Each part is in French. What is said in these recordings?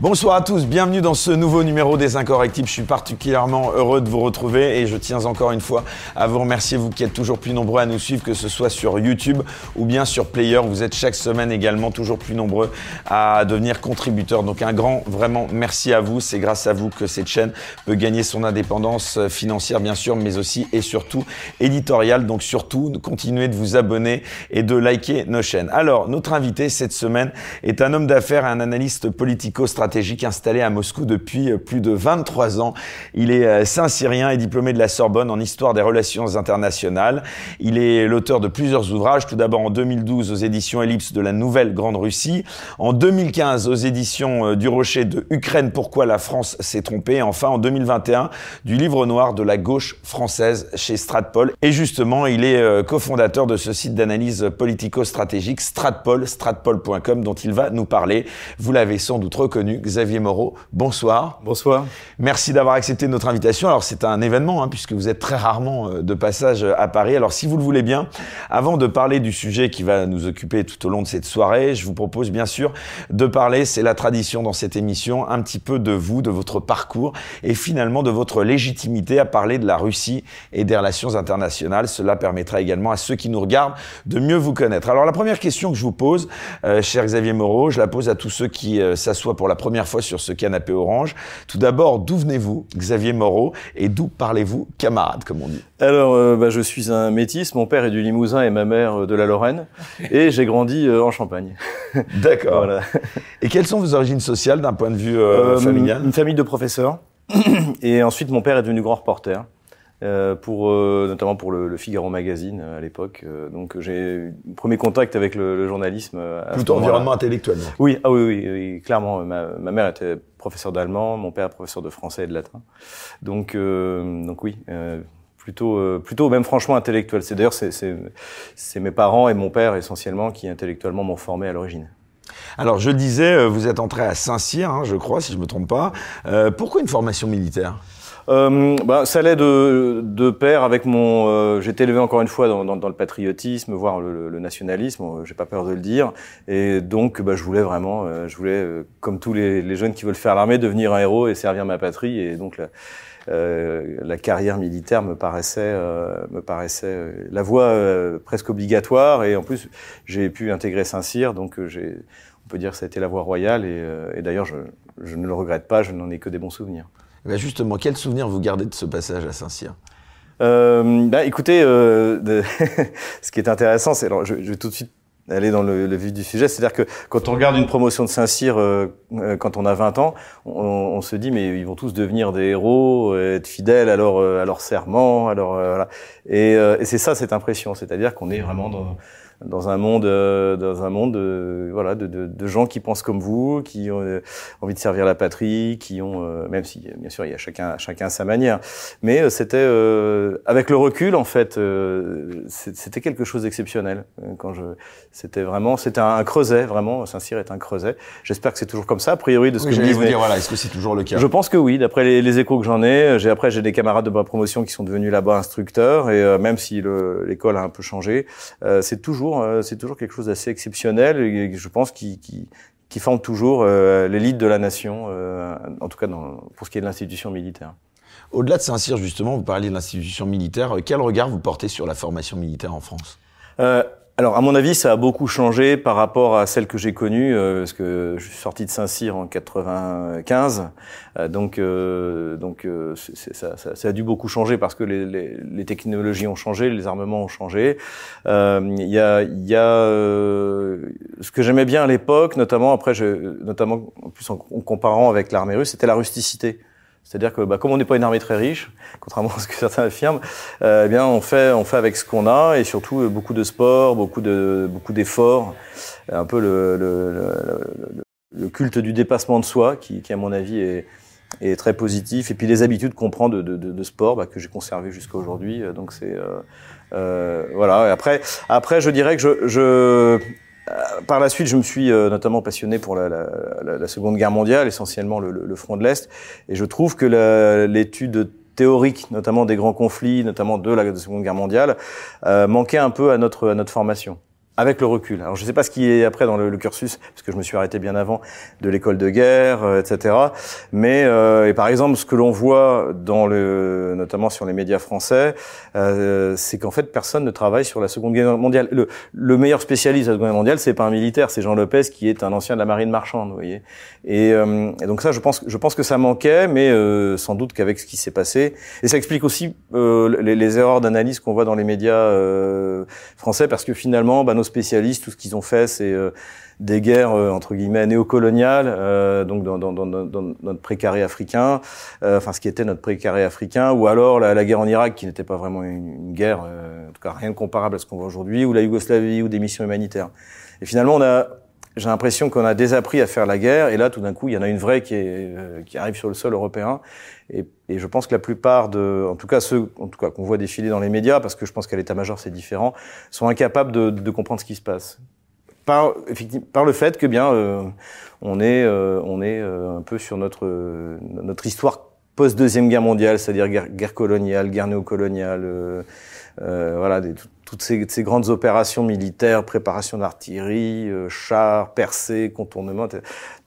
Bonsoir à tous, bienvenue dans ce nouveau numéro des Incorrectibles. Je suis particulièrement heureux de vous retrouver et je tiens encore une fois à vous remercier, vous qui êtes toujours plus nombreux à nous suivre, que ce soit sur YouTube ou bien sur Player. Vous êtes chaque semaine également toujours plus nombreux à devenir contributeurs. Donc un grand, vraiment merci à vous. C'est grâce à vous que cette chaîne peut gagner son indépendance financière, bien sûr, mais aussi et surtout éditoriale. Donc surtout, continuez de vous abonner et de liker nos chaînes. Alors, notre invité cette semaine est un homme d'affaires et un analyste politico-stratégique stratégique installé à Moscou depuis euh, plus de 23 ans. Il est euh, saint-syrien et diplômé de la Sorbonne en histoire des relations internationales. Il est l'auteur de plusieurs ouvrages, tout d'abord en 2012 aux éditions Ellipse de la Nouvelle Grande Russie, en 2015 aux éditions euh, du Rocher de Ukraine, pourquoi la France s'est trompée, et enfin en 2021 du livre noir de la gauche française chez Stratpol. Et justement, il est cofondateur de ce site d'analyse politico-stratégique Stratpol, stratpol.com, dont il va nous parler. Vous l'avez sans doute reconnu, Xavier Moreau. Bonsoir. Bonsoir. Merci d'avoir accepté notre invitation. Alors c'est un événement hein, puisque vous êtes très rarement euh, de passage à Paris. Alors si vous le voulez bien, avant de parler du sujet qui va nous occuper tout au long de cette soirée, je vous propose bien sûr de parler, c'est la tradition dans cette émission, un petit peu de vous, de votre parcours et finalement de votre légitimité à parler de la Russie et des relations internationales. Cela permettra également à ceux qui nous regardent de mieux vous connaître. Alors la première question que je vous pose, euh, cher Xavier Moreau, je la pose à tous ceux qui euh, s'assoient pour la première première fois sur ce canapé orange. Tout d'abord, d'où venez-vous, Xavier Moreau, et d'où parlez-vous, camarade, comme on dit Alors, euh, bah, je suis un métis. Mon père est du Limousin et ma mère euh, de la Lorraine, et j'ai grandi euh, en Champagne. D'accord. voilà. Et quelles sont vos origines sociales d'un point de vue familial Une famille de professeurs. et ensuite, mon père est devenu grand reporter. Euh, pour euh, notamment pour le, le, Figaro Magazine euh, à l'époque. donc j'ai eu premier contact avec le, le journalisme. À Plutôt environnement intellectuel. Oui, ah oui, oui, oui, clairement. Ma, ma, mère était professeur d'allemand, mon père professeur de français et de latin. Donc donc oui. Plutôt, plutôt même franchement intellectuel. C'est d'ailleurs c'est mes parents et mon père essentiellement qui intellectuellement m'ont formé à l'origine. Alors je disais, vous êtes entré à Saint-Cyr, hein, je crois, si je me trompe pas. Euh, pourquoi une formation militaire? Euh, bah, ça allait de, de pair avec mon. Euh, J'étais élevé encore une fois dans, dans, dans le patriotisme, voire le, le nationalisme. Euh, j'ai pas peur de le dire. Et donc, bah, je voulais vraiment, euh, je voulais, comme tous les, les, jeunes qui veulent faire l'armée, devenir un héros et servir ma patrie. Et donc, la, la carrière militaire me paraissait, me paraissait la voie presque obligatoire. Et en plus, j'ai pu intégrer Saint-Cyr, donc j'ai, on peut dire que ça a été la voie royale. Et, et d'ailleurs, je, je ne le regrette pas. Je n'en ai que des bons souvenirs. Eh ben, justement, quel souvenir vous gardez de ce passage à Saint-Cyr? Euh, bah, écoutez, euh, ce qui est intéressant, c'est alors je, vais tout de suite aller dans le, vif du sujet, c'est-à-dire que quand on regarde une promotion de Saint-Cyr euh, euh quand on a 20 ans, on, se dit mais ils vont tous devenir des héros, être fidèles à leur à leur serment, alors voilà. Et, euh, et c'est ça cette impression, c'est-à-dire qu'on est vraiment dans dans un monde, euh, dans un monde, euh, voilà, de, de, de, gens qui pensent comme vous, qui ont euh, envie de servir la patrie, qui ont, même si bien sûr il y a chacun, chacun à sa manière, mais c'était avec le recul en fait, c'était quelque chose d'exceptionnel quand je, c'était vraiment, c'était un creuset vraiment. Saint-Cyr est un creuset. J'espère que c'est toujours comme ça. A priori de ce que je vous dire, voilà, est-ce que c'est toujours le cas? Je pense que oui. D'après les, les, échos que j'en ai, j'ai après j'ai des camarades de ma promotion qui sont devenus là-bas instructeurs et même si l'école a un peu changé, c'est toujours euh, c'est toujours quelque chose d'assez exceptionnel et je pense qui, qui, qui forme toujours euh, l'élite de la nation, euh, en tout cas dans, pour ce qui est de l'institution militaire. Au-delà de Saint-Cyr, justement, vous parliez de l'institution militaire. Quel regard vous portez sur la formation militaire en France? Alors, à mon avis, ça a beaucoup changé par rapport à celle que j'ai connue, euh, parce que je suis sorti de Saint-Cyr en 95, euh, donc euh, donc ça, ça, ça, a dû beaucoup changer parce que les, les, les technologies ont changé, les armements ont changé. Il y a, y a ce que j'aimais bien à l'époque, notamment après, je, notamment en plus en comparant avec l'armée russe, c'était la rusticité. C'est-à-dire que bah, comme on n'est pas une armée très riche, contrairement à ce que certains affirment, euh, eh bien on fait on fait avec ce qu'on a et surtout euh, beaucoup de sport, beaucoup de beaucoup d'efforts, un peu le, le, le, le, culte du dépassement de soi qui, qui à mon avis est, est très positif et puis les habitudes qu'on prend de, de, de, sport bah, que j'ai conservé jusqu'à aujourd'hui. Donc c'est euh, euh, voilà. Après après je dirais que je, je euh, par la suite, je me suis euh, notamment passionné pour la, Seconde Guerre mondiale, essentiellement le, le front de l'Est, et je trouve que l'étude théorique, notamment des grands conflits, notamment de la Seconde Guerre mondiale, euh, manquait un peu à notre, à notre formation. Avec le recul. Alors je ne sais pas ce qui est après dans le, cursus, parce que je me suis arrêté bien avant de l'école de guerre, euh, etc. Mais euh, et par exemple, ce que l'on voit dans le, notamment sur les médias français, euh, c'est qu'en fait personne ne travaille sur la Seconde Guerre mondiale. Le, le meilleur spécialiste de la Seconde Guerre mondiale, c'est pas un militaire, c'est Jean Lopez qui est un ancien de la marine marchande, vous voyez. Et, euh, et donc ça, je pense, je pense que ça manquait, mais euh, sans doute qu'avec ce qui s'est passé, et ça explique aussi les, les, erreurs d'analyse qu'on voit dans les médias français, parce que finalement, bah, nos spécialistes, tout ce qu'ils ont fait, c'est euh, des guerres euh, entre guillemets néocoloniales, euh, donc dans, dans, dans, dans, notre précaré africain, enfin ce qui était notre précaré africain, ou alors la, la guerre en Irak, qui n'était pas vraiment une, guerre, en tout cas rien de comparable à ce qu'on voit aujourd'hui, ou la Yougoslavie, ou des missions humanitaires. Et finalement, on a j'ai l'impression qu'on a désappris à faire la guerre, et là, tout d'un coup, il y en a une vraie qui, est, qui arrive sur le sol européen. Et, et, je pense que la plupart de, en tout cas ceux, en tout cas qu'on voit défiler dans les médias, parce que je pense qu'à l'état-major c'est différent, sont incapables de, comprendre ce qui se passe. Par, par le fait que bien, euh, on est, euh, on est euh, un peu sur notre notre histoire post deuxième guerre mondiale, c'est-à-dire guerre, coloniale, guerre néocoloniale, voilà, toutes ces, ces, grandes opérations militaires, préparation d'artillerie, euh, chars, percées, contournements,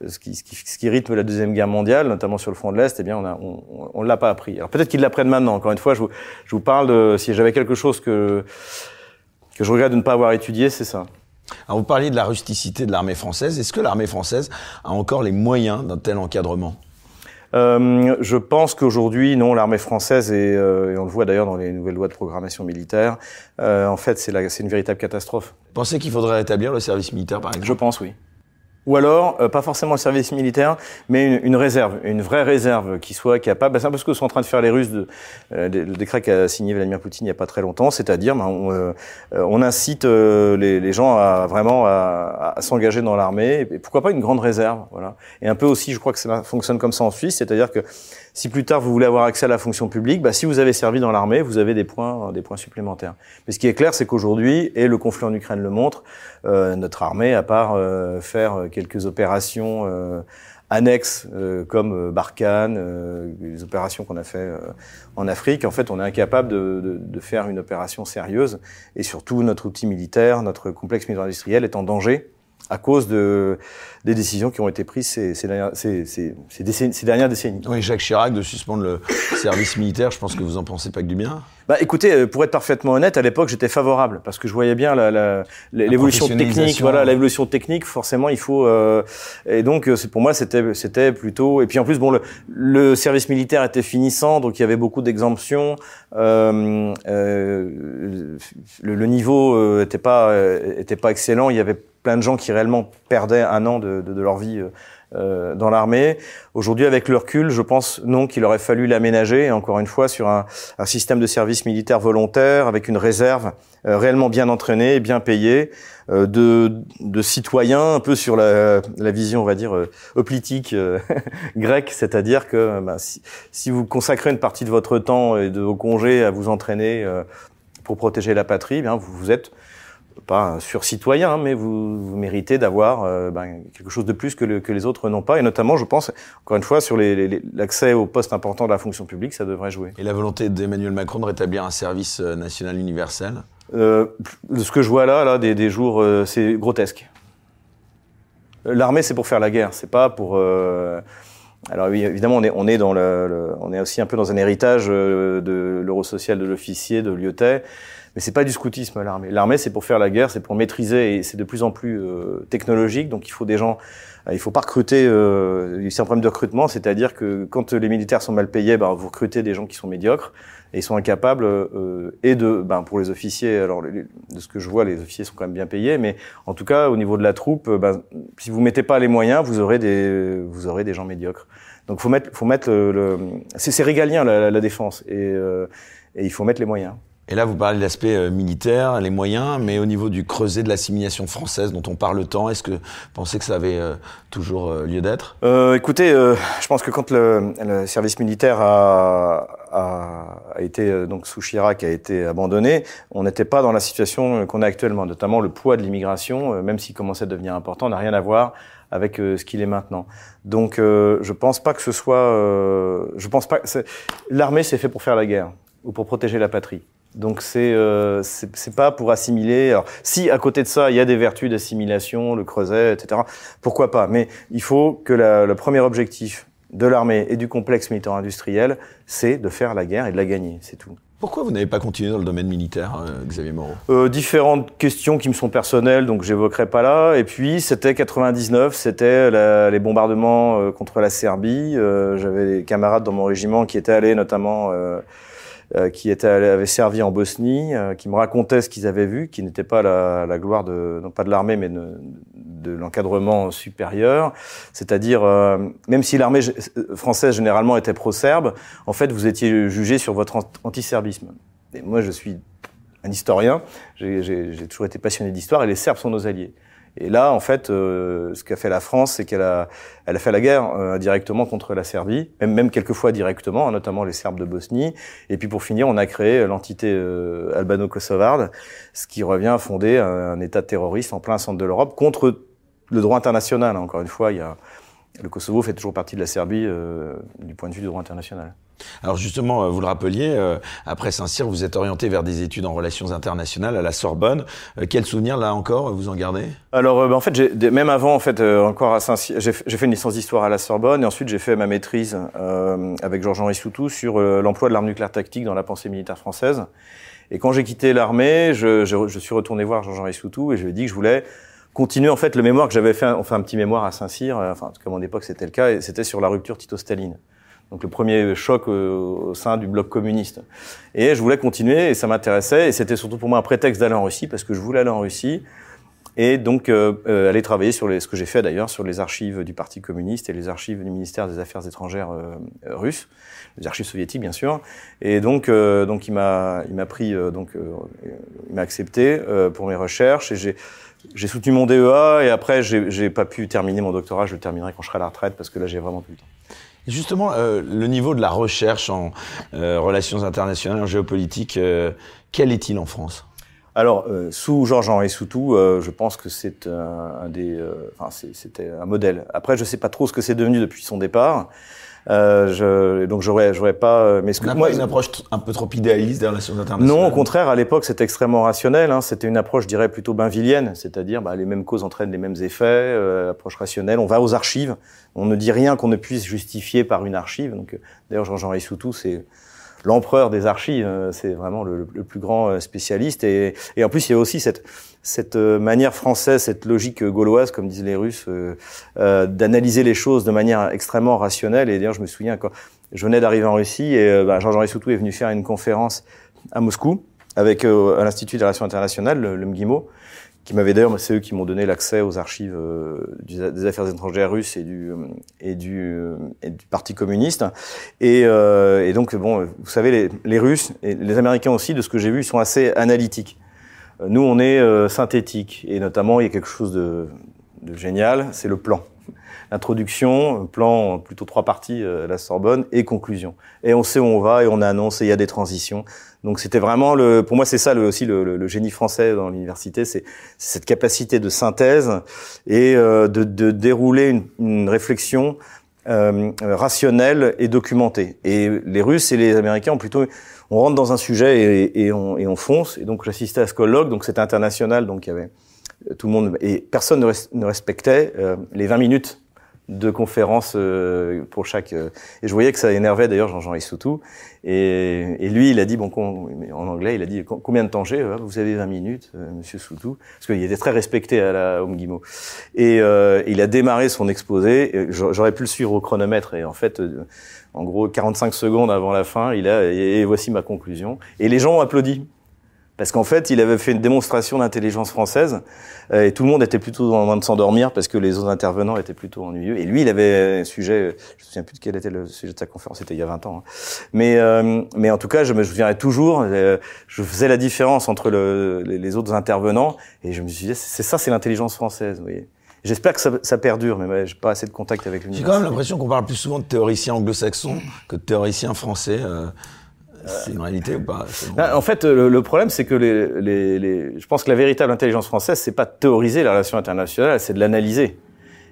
ce qui, ce, qui, ce qui, rythme la deuxième guerre mondiale, notamment sur le front de l'est, eh bien, on a, on, on l'a pas appris. Alors peut-être qu'ils l'apprennent maintenant. Encore une fois, je vous, je vous parle de si j'avais quelque chose que que je regrette de ne pas avoir étudié, c'est ça. Alors vous parliez de la rusticité de l'armée française. Est-ce que l'armée française a encore les moyens d'un tel encadrement? Euh, je pense qu'aujourd'hui, non, l'armée française, et, euh, et on le voit d'ailleurs dans les nouvelles lois de programmation militaire, euh, en fait, c'est une véritable catastrophe. Vous pensez qu'il faudrait rétablir le service militaire, par exemple? Je pense, oui. Ou alors, euh, pas forcément le service militaire, mais une, une, réserve, une vraie réserve qui soit capable. Ben, c'est un peu ce que sont en train de faire les Russes, de, euh, le décret qu'a signé Vladimir Poutine il n'y a pas très longtemps, c'est-à-dire ben, on, euh, on, incite les, les, gens à vraiment à, à s'engager dans l'armée, et pourquoi pas une grande réserve, voilà. Et un peu aussi, je crois que ça fonctionne comme ça en Suisse, c'est-à-dire que si plus tard vous voulez avoir accès à la fonction publique, bah, si vous avez servi dans l'armée, vous avez des points, des points supplémentaires. Mais ce qui est clair, c'est qu'aujourd'hui, et le conflit en Ukraine le montre, euh, notre armée, à part euh, faire quelques opérations euh, annexes euh, comme Barkhane, les opérations qu'on a fait en Afrique, en fait, on est incapable de, de, de, faire une opération sérieuse. Et surtout, notre outil militaire, notre complexe militaire industriel est en danger à cause de, des décisions qui ont été prises ces, ces, dernières, ces, ces, dernières décennies. Oui, Jacques Chirac de suspendre le service militaire, je pense que vous en pensez pas que du bien. Bah, écoutez, euh, pour être parfaitement honnête, à l'époque, j'étais favorable parce que je voyais bien l'évolution la, la, technique. Voilà, l'évolution technique, forcément, il faut. Euh, et donc, euh, pour moi, c'était c'était plutôt. Et puis en plus, bon, le, le, service militaire était finissant, donc il y avait beaucoup d'exemptions. Euh, euh, le, le, niveau était pas était pas excellent. Il y avait plein de gens qui réellement perdaient un an de, de, de leur vie euh, dans l'armée. Aujourd'hui, avec le recul, je pense non qu'il aurait fallu l'aménager, encore une fois, sur un, un, système de service militaire volontaire, avec une réserve euh, réellement bien entraînée, bien payée, euh, de, de, citoyens, un peu sur la, la vision, on va dire, euh, hoplitique grecque, c'est-à-dire que bah, si, si, vous consacrez une partie de votre temps et de vos congés à vous entraîner pour protéger la patrie, eh bien vous, vous êtes pas sur citoyen, mais vous, vous méritez d'avoir euh, ben, quelque chose de plus que, le, que les autres n'ont pas. Et notamment, je pense, encore une fois, sur l'accès aux postes importants de la fonction publique, ça devrait jouer. Et la volonté d'Emmanuel Macron de rétablir un service euh, national universel? Euh, Ce que je vois là, là des, des jours, euh, c'est grotesque. L'armée, c'est pour faire la guerre, c'est pas pour... alors oui, évidemment, on est, on est dans le, le, on est aussi un peu dans un héritage de l'euro social de l'officier, de Lyotet. Mais c'est pas du scoutisme l'armée. L'armée c'est pour faire la guerre, c'est pour maîtriser et c'est de plus en plus euh, technologique. Donc il faut des gens, euh, il faut pas recruter. Euh, c'est un problème de recrutement, c'est-à-dire que quand les militaires sont mal payés, ben, vous recrutez des gens qui sont médiocres et ils sont incapables euh, et de, ben, pour les officiers. Alors de ce que je vois, les officiers sont quand même bien payés, mais en tout cas au niveau de la troupe, ben, si vous mettez pas les moyens, vous aurez des, vous aurez des gens médiocres. Donc faut mettre, faut mettre le, le c'est régalien la, la, défense et, et il faut mettre les moyens. Et là, vous parlez de l'aspect euh, militaire, les moyens, mais au niveau du creuset de l'assimilation française dont on parle tant, est-ce que vous pensez que ça avait euh, toujours euh, lieu d'être? Euh, Écoutez, je pense que quand le, service militaire a, a, a, été, donc sous Chirac, a été abandonné, on n'était pas dans la situation qu'on a actuellement, notamment le poids de l'immigration, même s'il commençait à devenir important, n'a rien à voir avec ce qu'il est maintenant. Donc, je pense pas que ce soit, je pense pas, l'armée c'est fait pour faire la guerre ou pour protéger la patrie. Donc c'est euh, c'est pas pour assimiler. Alors, si à côté de ça, il y a des vertus d'assimilation, le creuset, etc. Pourquoi pas? Mais il faut que la, le premier objectif de l'armée et du complexe militaire-industriel, c'est de faire la guerre et de la gagner. C'est tout. Pourquoi vous n'avez pas continué dans le domaine militaire, euh, Xavier Moreau? Euh, Différentes questions qui me sont personnelles, donc j'évoquerai pas là. Et puis c'était 99, c'était les bombardements euh, contre la Serbie. Euh, j'avais des camarades dans mon régiment qui étaient allés notamment euh, qui était, avait servi en Bosnie, euh, qui me racontaient ce qu'ils avaient vu, qui n'était pas la, la, gloire de, non pas de l'armée, mais de, de l'encadrement supérieur. C'est-à-dire, euh, même si l'armée française généralement était pro-serbe, en fait, vous étiez jugé sur votre antiserbisme. Et moi, je suis un historien, j'ai toujours été passionné d'histoire, et les Serbes sont nos alliés. Et là, en fait, euh, ce qu'a fait la France, c'est qu'elle a, elle a fait la guerre euh, directement contre la Serbie, même, même quelquefois directement, hein, notamment les Serbes de Bosnie. Et puis pour finir, on a créé l'entité euh, albano-kosovarde, ce qui revient à fonder un, un, État terroriste en plein centre de l'Europe contre le droit international. Encore une fois, il y a, le Kosovo fait toujours partie de la Serbie euh, du point de vue du droit international. Alors justement, euh, vous le rappeliez, euh, après Saint-Cyr, vous êtes orienté vers des études en relations internationales à la Sorbonne. quel souvenir là encore vous en gardez? Alors ben, en fait, même avant, en fait, encore à Saint-Cyr, j'ai fait une licence d'histoire à la Sorbonne et ensuite j'ai fait ma maîtrise avec Georges-Henri Soutou sur l'emploi de l'arme nucléaire tactique dans la pensée militaire française. Et quand j'ai quitté l'armée, je, je, je, suis retourné voir Georges-Henri Soutou et je lui ai dit que je voulais continuer en fait le mémoire que j'avais fait, enfin un petit mémoire à Saint-Cyr, euh, enfin comme en époque c'était le cas, et c'était sur la rupture Tito-Staline. Donc le premier choc euh, au sein du bloc communiste. Et je voulais continuer et ça m'intéressait et c'était surtout pour moi un prétexte d'aller en Russie parce que je voulais aller en Russie et donc euh, euh aller travailler sur les, ce que j'ai fait d'ailleurs sur les archives du Parti communiste et les archives du ministère des Affaires étrangères euh, russe, les archives soviétiques bien sûr. Et donc donc il m'a il m'a pris donc il m'a accepté pour mes recherches et j'ai j'ai soutenu mon DEA et après, j'ai pas pu terminer mon doctorat. Je le terminerai quand je serai à la retraite parce que là, j'ai vraiment plus le temps. Justement, euh, le niveau de la recherche en euh, relations internationales, en géopolitique, euh, quel est-il en France? Alors, euh, sous Georges-Henri Soutou, euh, je pense que c'est un, des, enfin, c'était un modèle. Après, je sais pas trop ce que c'est devenu depuis son départ. Euh, je, donc j'aurais, j'aurais pas. Euh, mais ce que moi, une approche un peu trop idéaliste des relations internationales. Non, au contraire, à l'époque, c'était extrêmement rationnel. Hein. C'était une approche, je dirais, plutôt bainvillienne, c'est-à-dire bah, les mêmes causes entraînent les mêmes effets. Euh, approche rationnelle. On va aux archives. On ne dit rien qu'on ne puisse justifier par une archive. Donc, d'ailleurs, Jean-Jean Soutou, c'est l'empereur des archives. C'est vraiment le, le, plus grand spécialiste. Et, et en plus, il y a aussi cette cette euh, manière française, cette logique gauloise, comme disent les Russes, euh, euh, d'analyser les choses de manière extrêmement rationnelle. Et d'ailleurs, je me souviens quand je venais d'arriver en Russie et euh, bah, Jean-Jean Soutou est venu faire une conférence à Moscou avec euh, à l'Institut des relations internationales, le, le MGIMO, qui m'avait d'ailleurs, c'est eux qui m'ont donné l'accès aux archives des affaires étrangères russes et du et du, et du parti communiste. Et, et, donc bon, vous savez, les, Russes et les Américains aussi, de ce que j'ai vu, sont assez analytiques. Nous, on est euh, synthétique et notamment il y a quelque chose de, génial, c'est le plan. Introduction, plan plutôt trois parties euh, la Sorbonne et conclusion. Et on sait où on va et on annonce et il y a des transitions. Donc c'était vraiment le, pour moi c'est ça aussi le, génie français dans l'université, c'est cette capacité de synthèse et euh, de, dérouler une, réflexion euh, rationnelle et documentée. Et les Russes et les Américains ont plutôt on rentre dans un sujet et, et, on, et on, fonce. Et donc j'assistais à ce colloque, donc c'était international, donc il y avait euh, tout le monde et personne ne, respectait euh, les 20 minutes de conférence euh, pour chaque. Euh, et je voyais que ça énervait d'ailleurs Jean-Jean Issoutou. Et, et lui, il a dit, bon, en anglais, il a dit combien de temps j'ai Vous avez 20 minutes, euh, Monsieur Soutou, parce qu'il était très respecté à la Home Guimau. Et il a démarré son exposé. J'aurais pu le suivre au chronomètre. Et en fait, en gros, 45 secondes avant la fin, il a. Et voici ma conclusion. Et les gens ont applaudi. Parce qu'en fait, il avait fait une démonstration d'intelligence française euh, et tout le monde était plutôt en train de s'endormir parce que les autres intervenants étaient plutôt ennuyeux. Et lui, il avait un sujet, je me souviens plus de quel était le sujet de sa conférence, c'était il y a 20 ans. Hein. Mais, euh, mais en tout cas, je me souviendrai toujours, euh, je faisais la différence entre le, les, autres intervenants et je me suis dit, c'est ça, c'est l'intelligence française. Vous voyez. J'espère que ça, ça, perdure, mais j'ai pas assez de contact avec l'univers. J'ai quand même l'impression qu'on parle plus souvent de théoriciens anglo-saxons que de théoriciens français. Euh... C'est une réalité ou pas? En fait, le, le problème, c'est que les, les, les, je pense que la véritable intelligence française, c'est pas de théoriser la relation internationale, c'est de l'analyser.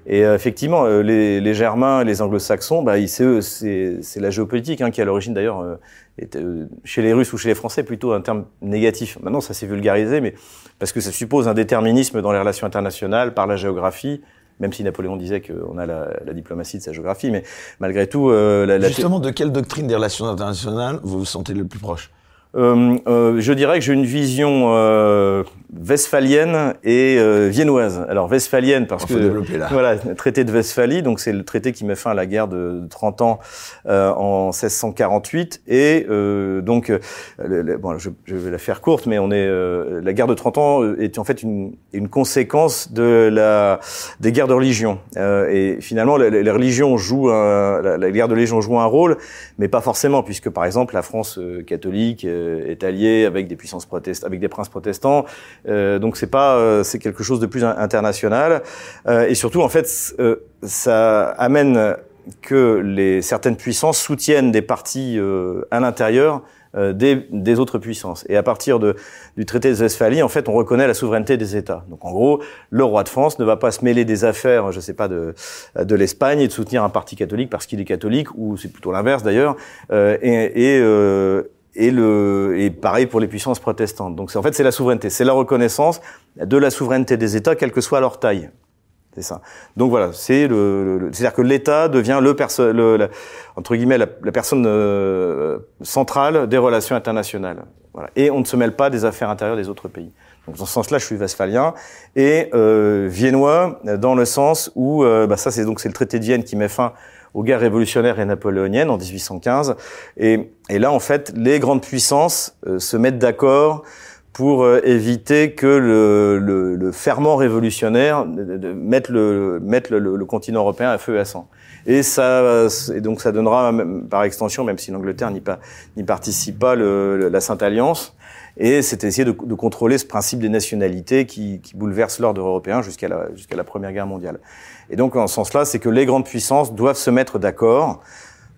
Et euh, effectivement, euh, les, les, Germains, les Anglo-Saxons, bah, c'est la géopolitique hein, qui, à l'origine d'ailleurs, euh, chez les Russes ou chez les Français, plutôt un terme négatif. Maintenant, ça s'est vulgarisé, mais parce que ça suppose un déterminisme dans les relations internationales par la géographie, même si Napoléon disait qu'on a la, la, diplomatie de sa géographie, mais malgré tout... Euh, la, Justement, de quelle doctrine des relations internationales vous vous sentez le plus proche? Euh, euh, je dirais que j'ai une vision euh, westphalienne et euh, viennoise. Alors westphalienne parce que là. voilà, traité de Westphalie, donc c'est le traité qui met fin à la guerre de 30 ans euh, en 1648 et donc bon, je, je, vais la faire courte, mais on est la guerre de 30 ans est en fait une, une conséquence de la des guerres de religion et finalement les, les religions jouent un, la, la, guerre de religion joue un rôle, mais pas forcément puisque par exemple la France catholique est allié avec des puissances protestantes, avec des princes protestants. Euh, donc c'est pas, euh, c'est quelque chose de plus international. et surtout, en fait, ça amène que les certaines puissances soutiennent des partis à l'intérieur des, des, autres puissances. Et à partir de, du traité de Westphalie, en fait, on reconnaît la souveraineté des États. Donc, en gros, le roi de France ne va pas se mêler des affaires, je sais pas, de, de l'Espagne et de soutenir un parti catholique parce qu'il est catholique, ou c'est plutôt l'inverse d'ailleurs. Euh, et et le et pareil pour les puissances protestantes. Donc en fait c'est la souveraineté, c'est la reconnaissance de la souveraineté des États, quelle que soit leur taille. C'est ça. Donc voilà, c'est le, c'est-à-dire que l'État devient le, perso le entre guillemets la, personne euh, centrale des relations internationales. Voilà. Et on ne se mêle pas des affaires intérieures des autres pays. Donc dans ce sens-là, je suis westphalien et euh, viennois dans le sens où euh, bah ça c'est donc c'est le traité de Vienne qui met fin aux guerres révolutionnaires et napoléoniennes en 1815. Et, et là, en fait, les grandes puissances euh, se mettent d'accord pour euh, éviter que le, le, le ferment révolutionnaire mette, le, mette le, continent européen à feu et à sang. Et ça, et donc ça donnera par extension, même si l'Angleterre n'y participe pas, la Sainte Alliance. Et c'est essayer de, de, contrôler ce principe des nationalités qui, qui bouleverse l'ordre européen jusqu'à la, jusqu'à la Première Guerre mondiale. Et donc, en ce sens-là, c'est que les grandes puissances doivent se mettre d'accord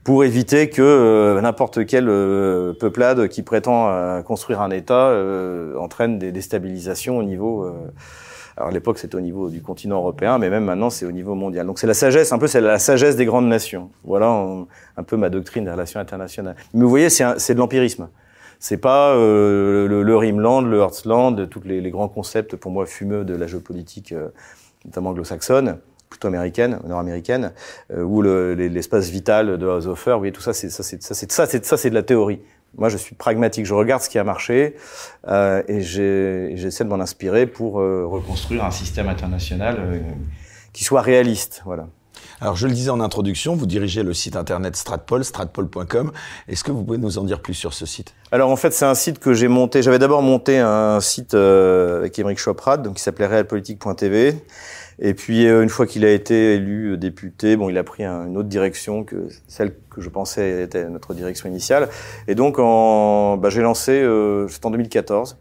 pour éviter que euh, n'importe quelle euh, peuplade qui prétend euh, construire un État entraîne des déstabilisations au niveau. alors à l'époque c'était au niveau du continent européen, mais même maintenant c'est au niveau mondial. Donc c'est la sagesse, un peu c'est la sagesse des grandes nations. Voilà un peu ma doctrine des relations internationales. Mais vous voyez, c'est de l'empirisme. C'est pas le, le Rimland, le Heartland, tous les, les, grands concepts pour moi fumeux de la géopolitique, notamment anglo-saxonne plutôt américaine, nord-américaine, euh, où l'espace vital de Haushofer, oui, tout ça, c'est ça, c'est ça, c'est ça, c'est ça, c'est de la théorie. Moi, je suis pragmatique. Je regarde ce qui a marché euh, et j'essaie de m'en inspirer pour euh, reconstruire un système international euh, qui soit réaliste. Voilà. Alors, je le disais en introduction, vous dirigez le site internet Stratpol, stratpol.com. Est-ce que vous pouvez nous en dire plus sur ce site? Alors, en fait, c'est un site que j'ai monté. J'avais d'abord monté un site avec Émeric Choprad, donc qui s'appelait realpolitique.tv. Et puis euh, une fois qu'il a été élu euh, député, bon, il a pris une autre direction que celle que je pensais était notre direction initiale. Et donc, en, bah, j'ai lancé, euh, c'était en 2014,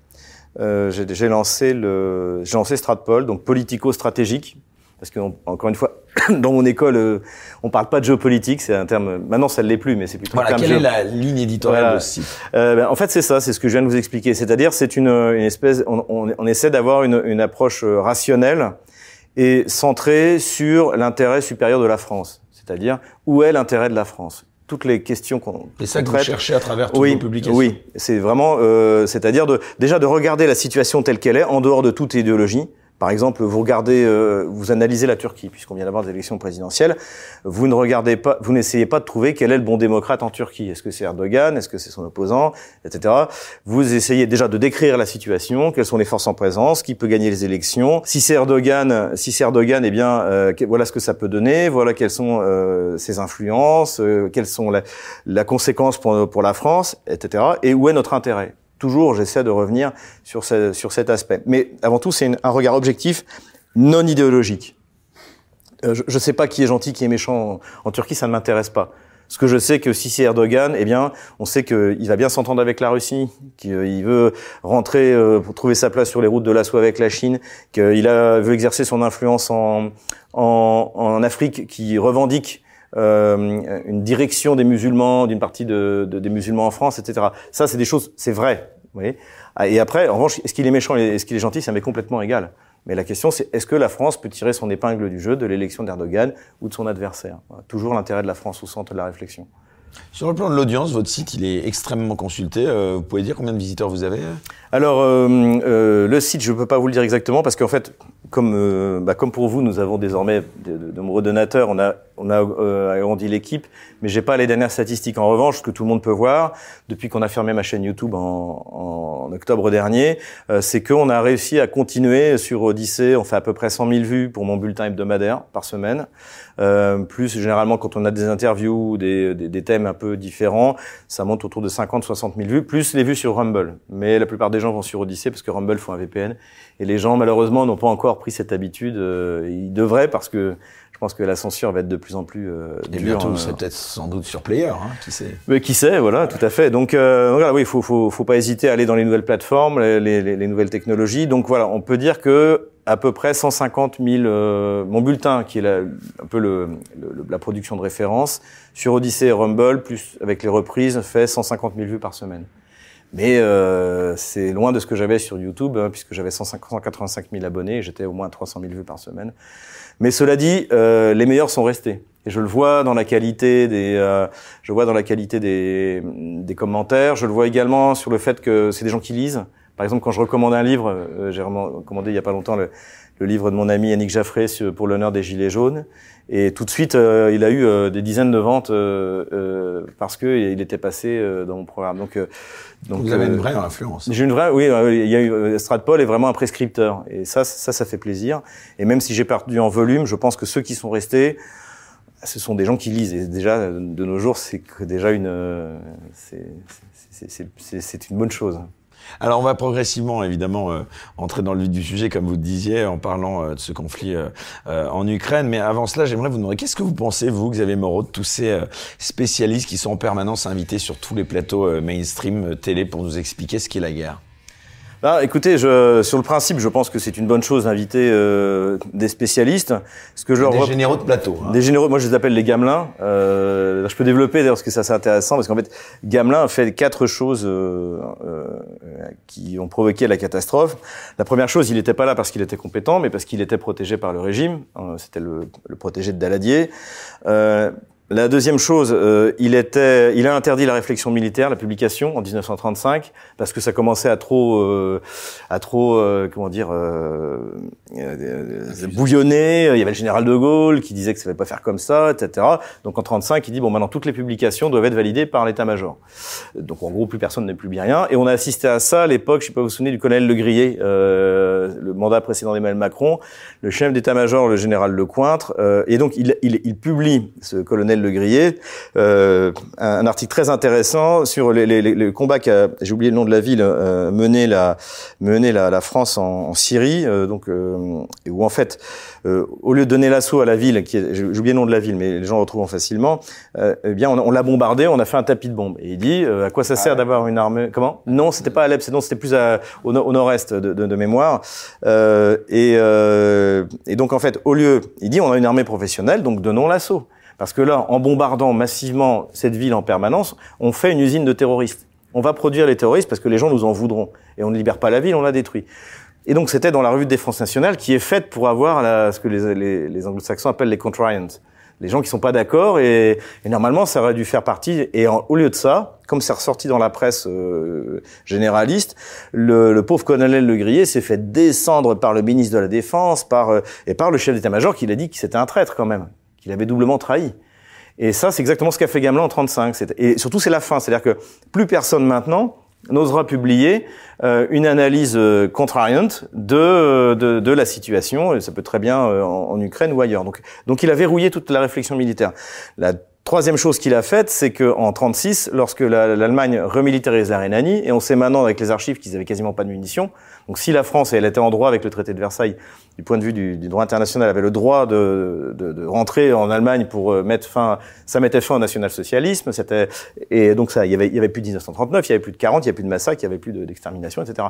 euh, j'ai lancé le, j'ai lancé Stratpol, donc politico-stratégique, parce que encore une fois, dans mon école, euh, on parle pas de géopolitique, c'est un terme. Maintenant, ça ne l'est plus, mais c'est plutôt. Voilà, quelle est la ligne éditoriale aussi euh, ben, En fait, c'est ça, c'est ce que je viens de vous expliquer. C'est-à-dire, c'est une, une espèce, on, on, on essaie d'avoir une, une approche rationnelle est centré sur l'intérêt supérieur de la France, c'est-à-dire où est l'intérêt de la France toutes les questions qu'on C'est ça que vous cherchez à travers toutes oui, vos publications. Oui, c'est vraiment, euh, c'est-à-dire de déjà de regarder la situation telle qu'elle est en dehors de toute idéologie, par exemple, vous regardez, euh, vous analysez la Turquie, puisqu'on vient d'avoir des élections présidentielles. Vous ne regardez pas, vous n'essayez pas de trouver quel est le bon démocrate en Turquie. Est-ce que c'est Erdogan? Est-ce que c'est son opposant? Etc. Vous essayez déjà de décrire la situation, quelles sont les forces en présence, qui peut gagner les élections. Si c'est Erdogan, si c'est Erdogan, eh bien, euh, voilà ce que ça peut donner. Voilà quelles sont euh, ses influences, quelles sont la, la conséquence pour, pour la France, etc. Et où est notre intérêt? Toujours, j'essaie de revenir sur, sur cet aspect. Mais avant tout, c'est un regard objectif, non idéologique. Euh, je ne sais pas qui est gentil, qui est méchant en, Turquie, ça ne m'intéresse pas. Ce que je sais que si c'est Erdogan, eh bien, on sait qu'il va bien s'entendre avec la Russie, qu'il veut rentrer euh, pour trouver sa place sur les routes de l'assaut avec la Chine, qu'il veut exercer son influence en, en, en Afrique, qui revendique euh, une direction des musulmans, d'une partie de, de, des musulmans en France, etc. Ça, c'est des choses, c'est vrai. Vous voyez et après, en revanche, est-ce qu'il est méchant, est-ce qu'il est gentil, ça m'est complètement égal. Mais la question, c'est est-ce que la France peut tirer son épingle du jeu de l'élection d'Erdogan ou de son adversaire? Toujours l'intérêt de la France au centre de la réflexion. Sur le plan de l'audience, votre site, il est extrêmement consulté. Euh, vous pouvez dire combien de visiteurs vous avez Alors, euh, euh, le site, je ne peux pas vous le dire exactement parce qu'en fait, comme, bah, pour vous, nous avons désormais de, nombreux donateurs, on a, agrandi l'équipe, mais j'ai pas les dernières statistiques. En revanche, ce que tout le monde peut voir, depuis qu'on a fermé ma chaîne YouTube en, en octobre dernier, c'est qu'on a réussi à continuer sur Odyssée. On fait à peu près 100 000 vues pour mon bulletin hebdomadaire par semaine. Plus généralement, quand on a des interviews ou des, des, thèmes un peu différent, ça monte autour de 50-60 000 vues, plus les vues sur Rumble. Mais la plupart des gens vont sur Odyssey parce que Rumble font un VPN. Et les gens, malheureusement, n'ont pas encore pris cette habitude. Euh, ils devraient parce que pense que la censure va être de plus en plus euh, Et bientôt, vous serez peut-être sans doute sur Player, hein, qui sait. Mais qui sait, voilà, tout à fait. Donc, euh, voilà, oui, il faut, faut, faut pas hésiter à aller dans les nouvelles plateformes, les, les, les nouvelles technologies. Donc voilà, on peut dire que à peu près 150 000. Euh, mon bulletin, qui est la, un peu le, le, la production de référence, sur Odyssey et Rumble, plus avec les reprises, fait 150 000 vues par semaine. Mais euh, c'est loin de ce que j'avais sur YouTube, hein, puisque j'avais 185 000 abonnés j'étais au moins 300 000 vues par semaine. Mais cela dit, euh, les meilleurs sont restés. Et je le vois dans la qualité des, euh, je vois dans la qualité des, des commentaires. Je le vois également sur le fait que c'est des gens qui lisent. Par exemple, quand je recommande un livre, euh, j'ai recommandé il y a pas longtemps le, le livre de mon ami Yannick Jaffré pour l'honneur des Gilets jaunes. Et tout de suite, euh, il a eu euh, des dizaines de ventes euh, parce que il était passé dans mon programme. Donc, donc vous avez une vraie influence. J'ai une vraie, oui. Il y a eu Stratpol est vraiment un prescripteur, et ça, ça, ça fait plaisir. Et même si j'ai perdu en volume, je pense que ceux qui sont restés, ce sont des gens qui lisent. Et déjà, de nos jours, c'est déjà une, c'est une bonne chose. Alors on va progressivement évidemment euh, entrer dans le vif du sujet comme vous le disiez en parlant euh, de ce conflit euh, en Ukraine. Mais avant cela, j'aimerais vous demander qu'est-ce que vous pensez vous, Xavier Moreau, de tous ces spécialistes qui sont en permanence invités sur tous les plateaux mainstream télé pour nous expliquer ce qu'est la guerre? Bah, écoutez, je, sur le principe, je pense que c'est une bonne chose d'inviter euh, des spécialistes. Ce que je des généraux de plateau. Hein. Des généraux, moi je les appelle les gamelins. Euh, je peux développer d'ailleurs parce que ça c'est intéressant parce qu'en fait, Gamelin a fait quatre choses euh, euh, qui ont provoqué la catastrophe. La première chose, il n'était pas là parce qu'il était compétent, mais parce qu'il était protégé par le régime. C'était le, le, protégé de Daladier. Euh, la deuxième chose, euh, il, était, il a interdit la réflexion militaire, la publication en 1935, parce que ça commençait à trop, euh, à trop, euh, comment dire, euh, euh, bouillonner. Il y avait le général de Gaulle qui disait que ça ne fallait pas faire comme ça, etc. Donc en 35, il dit bon maintenant toutes les publications doivent être validées par l'état-major. Donc en gros plus personne n'est plus bien rien. Et on a assisté à ça à l'époque, je sais pas vous vous souvenez du colonel Le Grillet, le mandat précédent d'Emmanuel Macron, le chef d'état-major, le général Lecointre, et donc il, il, il publie ce colonel le Grillet, euh, un, article très intéressant sur les, les, les combats qu'a, j'ai oublié le nom de la ville, euh, mené la mené la, la France en, en Syrie, euh, donc euh, où en fait, euh, au lieu de donner l'assaut à la ville, qui est, j'ai oublié le nom de la ville, mais les gens le retrouvent facilement, eh bien on, on l'a bombardé, on a fait un tapis de bombes. Et il dit à quoi ça sert ah d'avoir une armée Comment? Non, c'était pas à Alep, non, c'était plus à, au, au nord-est de, de, de, mémoire. et, et donc en fait, au lieu, il dit on a une armée professionnelle, donc donnons l'assaut. Parce que là, en bombardant massivement cette ville en permanence, on fait une usine de terroristes. On va produire les terroristes parce que les gens nous en voudront. Et on ne libère pas la ville, on la détruit. Et donc c'était dans la revue de défense nationale qui est faite pour avoir la, ce que les, les, les anglo-saxons appellent les contrarians. Les gens qui sont pas d'accord et, et, normalement ça aurait dû faire partie. Et en, au lieu de ça, comme c'est ressorti dans la presse euh, généraliste, le, le, pauvre colonel Le Grillet s'est fait descendre par le ministre de la Défense, par euh, et par le chef d'état-major qui l'a dit que c'était un traître quand même qu'il avait doublement trahi. Et ça, c'est exactement ce qu'a fait Gamelin en 35. Et surtout, c'est la fin. C'est-à-dire que plus personne maintenant n'osera publier euh, une analyse euh, contrariante de, de, la situation. Et ça peut très bien euh, en, Ukraine ou ailleurs. Donc, il a verrouillé toute la réflexion militaire. La Troisième chose qu'il a faite, c'est qu'en 36, lorsque l'Allemagne remilitarise la Rhénanie, et on sait maintenant avec les archives qu'ils avaient quasiment pas de munitions, donc si la France, elle était en droit avec le traité de Versailles, du point de vue du, du droit international, avait le droit de, de, de, rentrer en Allemagne pour euh, mettre fin, ça mettait fin au national-socialisme, c'était, et donc ça, il y avait, il y avait plus de 1939, il y avait plus de 40, il y avait plus de massacre, il y avait plus d'extermination, etc.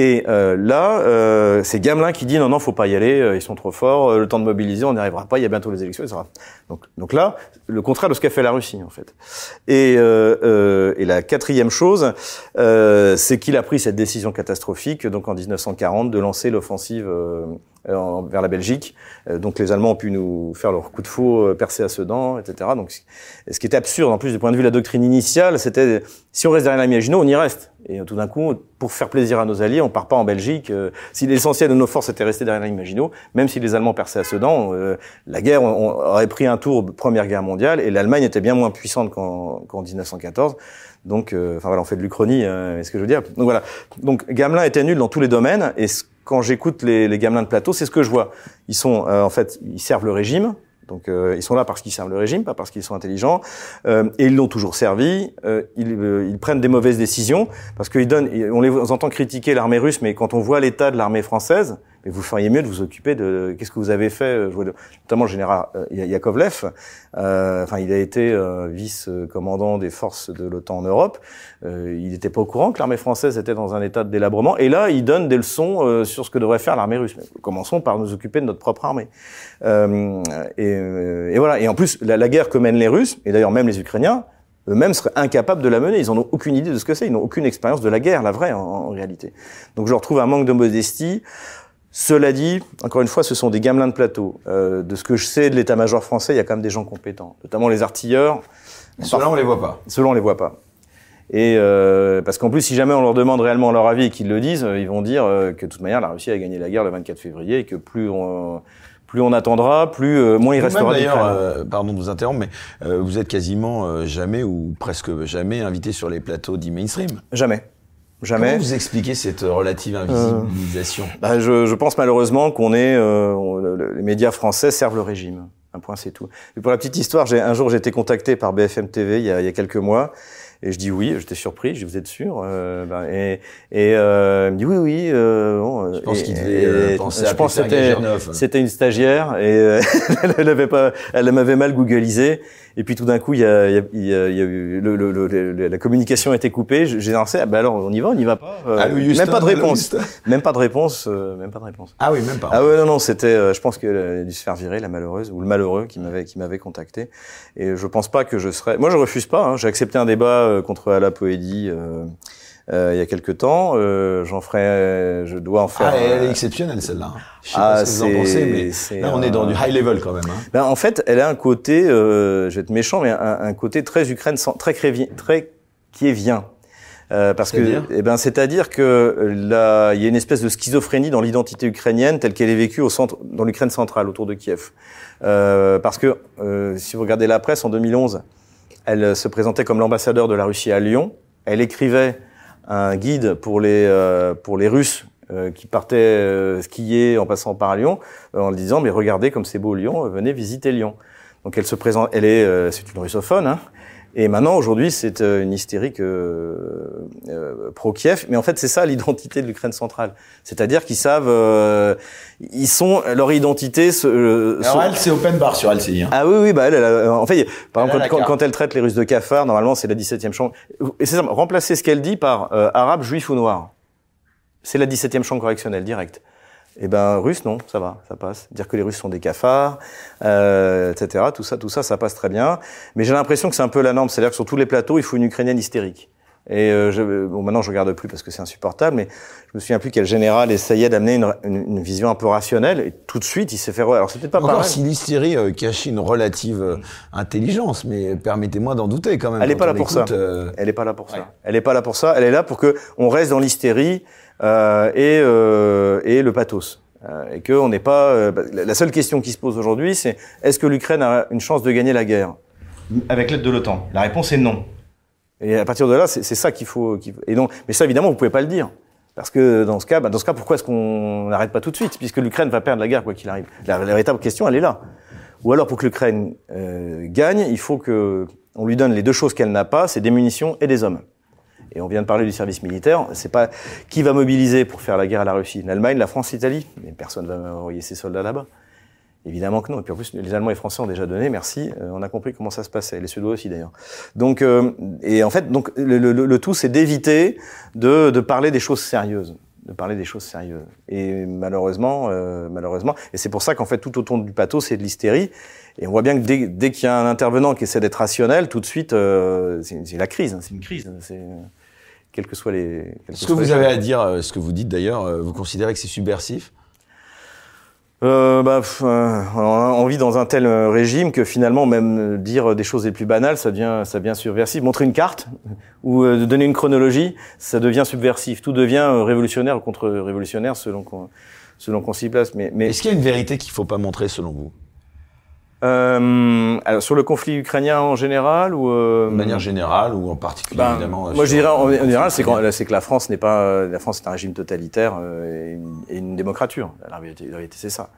Et euh, là, euh, c'est Gamelin qui dit non, non, faut pas y aller, euh, ils sont trop forts, le temps de mobiliser, on n'y arrivera pas, il y a bientôt les élections, etc. Donc, donc là, le contraire de ce qu'a fait la Russie, en fait. Et, et la quatrième chose, c'est qu'il a pris cette décision catastrophique, donc en 1940, de lancer l'offensive euh, vers la Belgique. Euh, donc les Allemands ont pu nous faire leur coup de faux euh, percer à Sedan, etc. Donc ce qui était absurde en plus du point de vue de la doctrine initiale, c'était si on reste derrière la Maginot, on y reste. Et tout d'un coup, pour faire plaisir à nos alliés, on part pas en Belgique. si l'essentiel de nos forces était resté derrière la Maginot, même si les Allemands perçaient à Sedan, la guerre on, aurait pris un tour Première Guerre mondiale et l'Allemagne était bien moins puissante qu'en 1914. Donc, enfin voilà, on fait de l'Uchronie, euh, ce que je veux dire? Donc voilà. Donc Gamelin était nul dans tous les domaines et ce quand j'écoute les, les gamelins de plateau, c'est ce que je vois. Ils sont, euh, en fait, ils servent le régime. Donc euh, ils sont là parce qu'ils servent le régime, pas parce qu'ils sont intelligents. Euh, et ils l'ont toujours servi. Euh, ils, ils, prennent des mauvaises décisions parce qu'ils donnent. On les entend critiquer l'armée russe, mais quand on voit l'état de l'armée française, mais vous feriez mieux de vous occuper de qu'est-ce que vous avez fait, euh, notamment le général euh, Yakovlev. Euh, enfin, il a été euh, vice-commandant des forces de l'OTAN en Europe. il n'était pas au courant que l'armée française était dans un état de délabrement. Et là, il donne des leçons sur ce que devrait faire l'armée russe. Commençons par nous occuper de notre propre armée. Et, et, voilà. Et en plus, la, guerre que mènent les Russes, et d'ailleurs même les Ukrainiens, eux-mêmes seraient incapables de la mener. Ils n'en ont aucune idée de ce que c'est. Ils n'ont aucune expérience de la guerre, la vraie, en, réalité. Donc je retrouve un manque de modestie. Cela dit, encore une fois, ce sont des gamelins de plateau. Euh, de ce que je sais de l'état-major français, il y a quand même des gens compétents, notamment les artilleurs. Ceux-là, on les voit pas. Ceux-là, on les voit pas. Et euh, parce qu'en plus, si jamais on leur demande réellement leur avis et qu'ils le disent, ils vont dire euh, que de toute manière, la Russie a gagné la guerre le 24 février et que plus on plus on attendra, plus euh, moins il restera. D'ailleurs, euh, pardon de vous interrompre, mais euh, vous êtes quasiment jamais ou presque jamais invité sur les plateaux dits mainstream. Jamais. Jamais. Comment vous expliquez cette relative invisibilisation? Euh, bah, je, je, pense malheureusement qu'on est, euh, les médias français servent le régime. Un point, c'est tout. Et pour la petite histoire, un jour j'ai été contacté par BFM TV il y a, il y a quelques mois et je dis oui, j'étais surpris, je dis vous êtes sûr euh, ben, Et, et euh, il me dit oui, oui. Euh, bon, je pense qu'il devait euh, penser je à pense c'était c'était une stagiaire et euh, elle avait pas, elle m'avait mal googlisé. Et puis tout d'un coup, il y a, il y a, il y a, eu le, le, le, la communication a été coupée. J'ai lancé, ah ben alors on y va, on y va pas. Ah, même pas de réponse, même pas de réponse, même pas de réponse. Ah oui, même pas. Ah ouais, non, non, c'était, je pense qu'elle a dû se faire virer, la malheureuse ou le malheureux qui m'avait qui m'avait contacté. Et je pense pas que je serais. Moi, je refuse pas. Hein. J'ai accepté un débat euh, contre Ala Poédi euh, euh, il y a quelque temps. J'en ferai, je dois en faire. Ah, elle est exceptionnelle celle-là. Je sais ah, pas ce que vous en pensez, mais là on est dans du high level quand même. Hein. Ben, en fait, elle a un côté, je vais être méchant, mais un, un côté très Ukraine, très très. Euh, parce que, eh ben, c'est-à-dire que là, il y a une espèce de schizophrénie dans l'identité ukrainienne telle qu'elle est vécue au centre, dans l'Ukraine centrale, autour de Kiev. Euh, parce que euh, si vous regardez la presse en 2011, elle se présentait comme l'ambassadeur de la Russie à Lyon. Elle écrivait un guide pour les euh, pour les Russes euh, qui partaient skier en passant par Lyon, en disant mais regardez comme c'est beau Lyon, venez visiter Lyon. Donc elle se présente, elle est, c'est une russophone, hein, et maintenant, aujourd'hui, c'est euh, une hystérique euh, euh, pro-Kiev. Mais en fait, c'est ça l'identité de l'Ukraine centrale. C'est-à-dire qu'ils savent, euh, ils sont leur identité. Euh, Alors elle, c'est open bar sur LCI. Hein. Ah oui, oui, bah elle, elle en fait, par exemple, quand, quand, elle traite les Russes de cafards, normalement, c'est la 17e chambre. Et c'est remplacer ce qu'elle dit par arabe, juif ou noir. C'est la 17e chambre correctionnelle, direct. Eh ben, russe, non, ça va, ça passe. Dire que les Russes sont des cafards, euh, etc. Tout ça, tout ça, ça passe très bien. Mais j'ai l'impression que c'est un peu la norme. C'est-à-dire que sur tous les plateaux, il faut une Ukrainienne hystérique. Et euh, je, bon, maintenant, je regarde plus parce que c'est insupportable, mais je me souviens plus quel général essayait d'amener une, une, vision un peu rationnelle, et tout de suite, il s'est fait. Alors, c'était pas Encore si l'hystérie euh, cachait une relative euh, intelligence, mais permettez-moi d'en douter quand même. Elle n'est pas là pour ça. Euh, Elle n'est pas là pour ça. Elle n'est pas là pour ça. Elle est là pour que on reste dans l'hystérie euh, et, euh, et le pathos. Euh, et que on n'est pas. Bah, la seule question qui se pose aujourd'hui, c'est est-ce que l'Ukraine a une chance de gagner la guerre? Avec l'aide de l'OTAN La réponse est non. Et à partir de là, c'est ça qu'il faut, Et donc, mais ça, évidemment, vous pouvez pas le dire. Parce que dans ce cas, bah, dans ce cas, pourquoi est-ce qu'on n'arrête pas tout de suite? Puisque l'Ukraine va perdre la guerre quoi qu'il arrive. La, la, véritable question, elle est là. Ou alors, pour que l'Ukraine euh, gagne, il faut que on lui donne les deux choses qu'elle n'a pas, c'est des munitions et des hommes. Et on vient de parler du service militaire. C'est pas qui va mobiliser pour faire la guerre à la Russie L'Allemagne, la France, l'Italie. Mais personne va envoyer ses soldats là-bas. Évidemment que non. Et puis en plus, les Allemands et les Français ont déjà donné, merci. Euh, on a compris comment ça se passait. Les Suédois aussi d'ailleurs. Donc, euh, et en fait, donc le, le, le tout, c'est d'éviter de, de, parler des choses sérieuses. de parler des choses sérieuses. Et malheureusement, euh, malheureusement, et c'est pour ça qu'en fait tout autour du pathos c'est de l'hystérie. Et on voit bien que dès, dès qu'il y a un intervenant qui essaie d'être rationnel, tout de suite euh, c'est la crise, hein, c'est une crise. Quels que soient les. Ce que vous avez à dire, euh, ce que vous dites d'ailleurs, euh, vous considérez que c'est subversif? Euh, bah, euh, on vit dans un tel régime que finalement, même dire des choses les plus banales, ça devient, ça devient subversif. Montrer une carte ou donner une chronologie, ça devient subversif. Tout devient révolutionnaire ou contre-révolutionnaire selon qu'on selon qu'on s'y place. Mais, mais... est-ce qu'il y a une vérité qu'il faut pas montrer selon vous? Euh, alors sur le conflit ukrainien en général ou euh... de manière générale ou en particulier ben, évidemment. Moi je dirais en, général c'est que la France n'est pas la France est un régime totalitaire euh, et, une, et, une, démocrature. La réalité, la réalité c'est ça.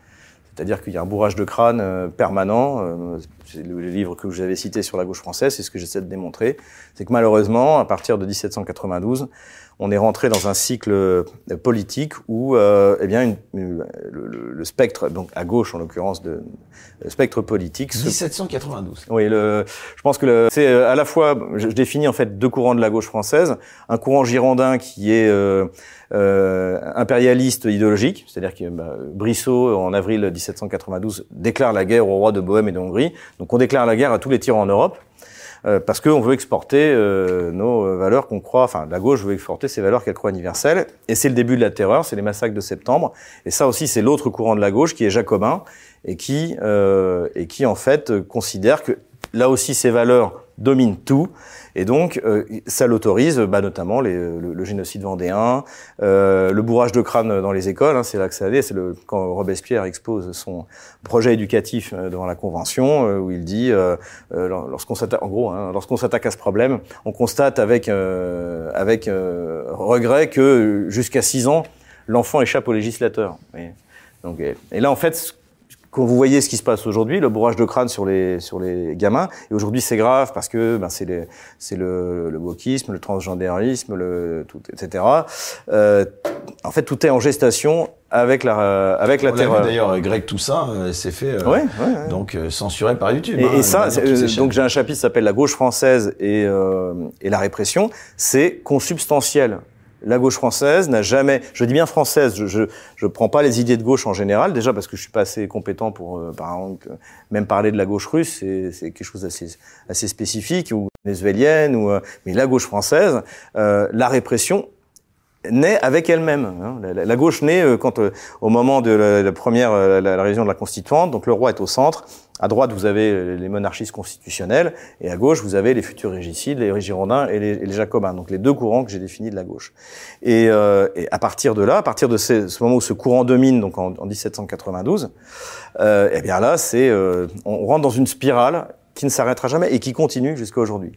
C'est-à-dire qu'il y a un bourrage de crâne euh, permanent. Euh, c'est le, livre que vous avez cité sur la gauche française, c'est ce que j'essaie de démontrer. C'est que malheureusement, à partir de 1792, on est rentré dans un cycle euh, politique où, euh, eh bien, une, le, le, spectre, donc à gauche en l'occurrence, de le spectre politique. 1792. Oui, le, je pense que c'est à la fois, je, je, définis en fait deux courants de la gauche française, un courant girondin qui est euh, euh, impérialiste idéologique, c'est-à-dire que bah, Brissot, en avril 1792, déclare la guerre au roi de Bohême et de Hongrie. Donc on déclare la guerre à tous les tyrans en Europe. Euh, parce qu'on veut exporter euh, nos valeurs qu'on croit, enfin la gauche veut exporter ses valeurs qu'elle croit universelles, et c'est le début de la terreur, c'est les massacres de septembre, et ça aussi c'est l'autre courant de la gauche qui est jacobin, et qui, euh, et qui en fait considère que là aussi ces valeurs dominent tout, et donc, euh, ça l'autorise, bah, notamment le, génocide vendéen, euh, le bourrage de crâne dans les écoles. Hein, c'est là que ça allait. C'est quand Robespierre expose son projet éducatif euh, devant la Convention, euh, où il dit, euh, lorsqu'on s'attaque, en gros, hein, lorsqu'on s'attaque à ce problème, on constate avec avec regret que jusqu'à 6 ans, l'enfant échappe au législateur. Et, donc, et là, en fait, quand vous voyez ce qui se passe aujourd'hui, le bourrage de crâne sur les sur les gamins, et aujourd'hui c'est grave parce que ben, c'est c'est le, le wokisme, le transgendérisme, le tout, etc. Euh, en fait, tout est en gestation avec la avec la terreur. D'ailleurs, Greg Toussaint euh, s'est fait euh, ouais, ouais, donc euh, censuré par YouTube. Et, hein, et ça, euh, donc j'ai un chapitre qui s'appelle la gauche française et et la répression. C'est consubstantiel la gauche française n'a jamais, je dis bien française, je, je prends pas les idées de gauche en général, déjà parce que je suis pas assez compétent pour, euh, par exemple, même parler de la gauche russe, c'est quelque chose d'assez assez spécifique ou vénézuélienne ou, euh, mais la gauche française, euh, la répression naît avec elle-même. Hein. La, gauche naît euh, quand, euh, au moment de la, première, la, la, révision de la constituante, donc le roi est au centre. À droite, vous avez les monarchistes constitutionnels, et à gauche, vous avez les futurs régicides, les Girondins et les, Jacobins. Donc les deux courants que j'ai définis de la gauche. Et, euh, et, à partir de là, à partir de ce, ce moment où ce courant domine, donc en, en 1792, euh, eh bien là, c'est, euh, on rentre dans une spirale qui ne s'arrêtera jamais et qui continue jusqu'à aujourd'hui.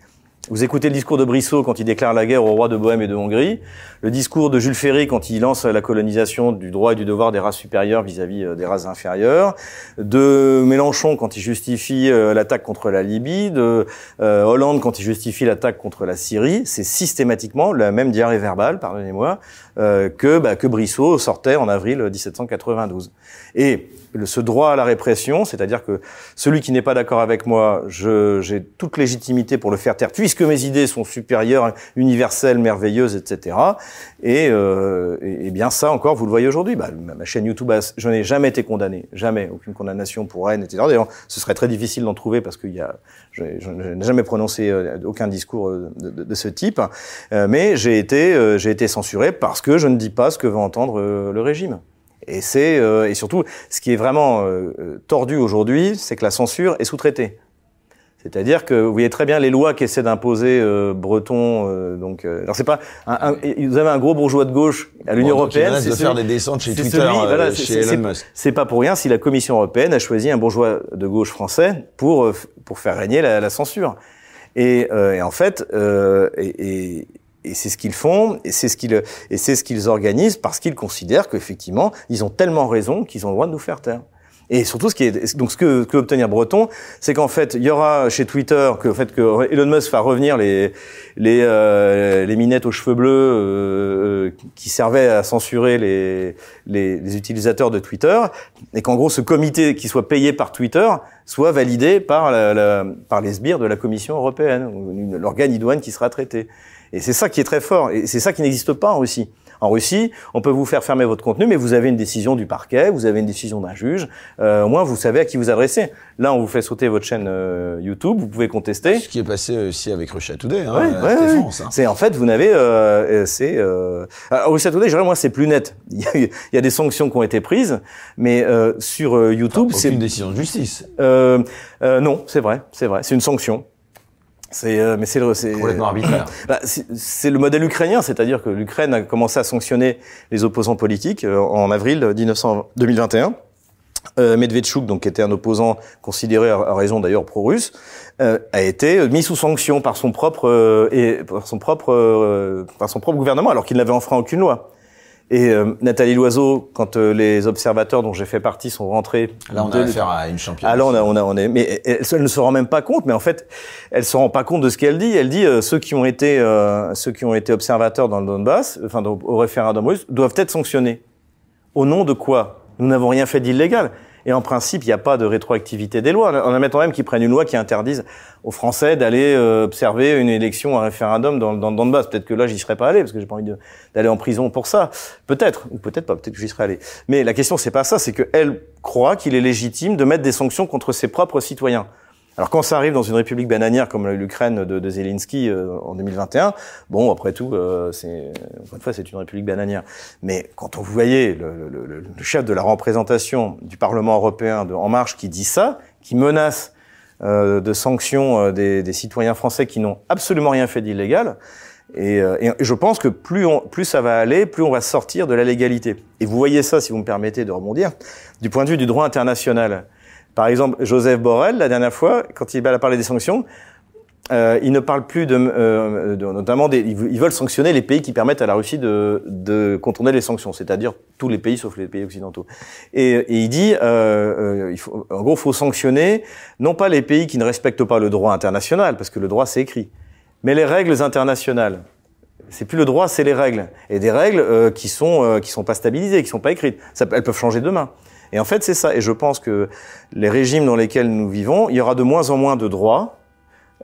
Vous écoutez le discours de Brissot quand il déclare la guerre au roi de Bohême et de Hongrie, le discours de Jules Ferry quand il lance la colonisation du droit et du devoir des races supérieures vis-à-vis euh, des races inférieures, de Mélenchon quand il justifie euh, l'attaque contre la Libye, de euh, Hollande quand il justifie l'attaque contre la Syrie, c'est systématiquement la même diarrhée verbale, pardonnez-moi, que, bah, que Brissot sortait en avril 1792. Et ce droit à la répression, c'est-à-dire que celui qui n'est pas d'accord avec moi, j'ai toute légitimité pour le faire taire, puisque mes idées sont supérieures, universelles, merveilleuses, etc. Et, euh, et, bien ça encore, vous le voyez aujourd'hui. Bah, ma chaîne YouTube, je n'ai jamais été condamné, jamais, aucune condamnation pour haine, etc. D'ailleurs, ce serait très difficile d'en trouver parce qu'il y a, je, je, n'ai jamais prononcé euh, aucun discours euh, de, de, ce type, euh, mais j'ai été, euh, j'ai été censuré parce que je ne dis pas ce que veut entendre le régime. Et c'est euh, et surtout ce qui est vraiment euh, euh, tordu aujourd'hui, c'est que la censure est sous-traitée. C'est-à-dire que vous voyez très bien les lois qu'essaie d'imposer euh, Breton. Euh, donc, euh, alors c'est pas. Un, un, vous avez un gros bourgeois de gauche à l'Union bon, européenne. C'est de faire des descentes chez Twitter, celui, voilà, chez Elon Musk. C'est pas pour rien si la Commission européenne a choisi un bourgeois de gauche français pour pour faire régner la, la censure. Et, et, en fait, et, et et c'est ce qu'ils font, et c'est ce qu'ils organisent parce qu'ils considèrent qu'effectivement ils ont tellement raison qu'ils ont le droit de nous faire taire. Et surtout, ce qui est donc ce que, que obtenir Breton, c'est qu'en fait, il y aura chez Twitter que le fait que Elon Musk va revenir les les euh, les minettes aux cheveux bleus euh, qui servaient à censurer les, les, les utilisateurs de Twitter, et qu'en gros ce comité qui soit payé par Twitter soit validé par la, la, par les sbires de la Commission européenne, l'organe idoine qui sera traité. Et c'est ça qui est très fort. Et c'est ça qui n'existe pas aussi. En Russie, on peut vous faire fermer votre contenu, mais vous avez une décision du parquet, vous avez une décision d'un juge. Euh, au moins, vous savez à qui vous adresser. Là, on vous fait sauter votre chaîne euh, YouTube, vous pouvez contester. Ce qui est passé aussi avec Russia Today, hein, Ouais, euh, ouais, hein. C'est en fait, vous n'avez, euh, euh, c'est. Euh... Alors, Russia Today, je dirais, moi, c'est plus net. Il y, a, il y a des sanctions qui ont été prises, mais euh, sur YouTube, Aucune c'est. décision de justice. Non, c'est vrai, c'est vrai, c'est une sanction. C'est, euh, mais c'est le, c'est Complètement arbitraire. bah, c'est le modèle ukrainien, c'est-à-dire que l'Ukraine a commencé à sanctionner les opposants politiques euh, en avril 1900 2021. Euh, Medvedchuk, donc qui était un opposant considéré à à raison d'ailleurs pro-russe, euh, a été mis sous sanction par son propre euh, et par son propre euh, par son propre gouvernement, alors qu'il n'avait enfreint aucune loi. Et euh, Nathalie Loiseau, quand euh, les observateurs dont j'ai fait partie sont rentrés, Là, on de- a affaire à une championne. ah là, on a, on a, on est, mais elle, elle ne se rend même pas compte. Mais en fait, elle se rend pas compte de ce qu'elle dit. Elle dit euh, ceux qui ont été, euh, ceux qui ont été observateurs dans le Donbass, enfin au référendum russe, doivent être sanctionnés. Au nom de quoi? Nous n'avons rien fait d'illégal. Et en principe, il n'y a pas de rétroactivité des lois. En admettant même qu'ils prennent une loi qui interdise aux Français d'aller euh, observer une élection, un référendum dans, dans le Donbass. Peut-être que là, j'y serais pas allé parce que j'ai pas envie d'aller en prison pour ça. Peut-être, ou peut-être pas. Peut-être que j'y serais allé. Mais la question, c'est pas ça. C'est qu'elle croit qu'il est légitime de mettre des sanctions contre ses propres citoyens. Alors quand ça arrive dans une république bananière comme l'Ukraine de, de Zelensky euh, en 2021, bon après tout, euh, c'est encore une fois c'est une république bananière. Mais quand on le, le- le- le chef de la représentation du Parlement européen de En Marche qui dit ça, qui menace euh, de sanctions euh, des, des citoyens français qui n'ont absolument rien fait d'illégal, et, euh, et je pense que plus, on, plus ça va aller, plus on va sortir de la légalité. Et vous voyez ça, si vous me permettez de rebondir, du point de vue du droit international. Par exemple, Joseph Borrell, la dernière fois, quand il a parlé des sanctions, euh, il ne parle plus de, euh, notamment des, ils veulent sanctionner les pays qui permettent à la Russie de, de contourner les sanctions, c'est-à-dire tous les pays sauf les pays occidentaux. Et, et il dit, euh, euh, il faut, en gros, faut sanctionner non pas les pays qui ne respectent pas le droit international, parce que le droit c'est écrit, mais les règles internationales. C'est plus le droit, c'est les règles. Et des règles euh, qui sont euh, qui sont pas stabilisées, qui sont pas écrites. Ça, elles peuvent changer demain. Et en fait, c'est ça. Et je pense que les régimes dans lesquels nous vivons, il y aura de moins en moins de droits,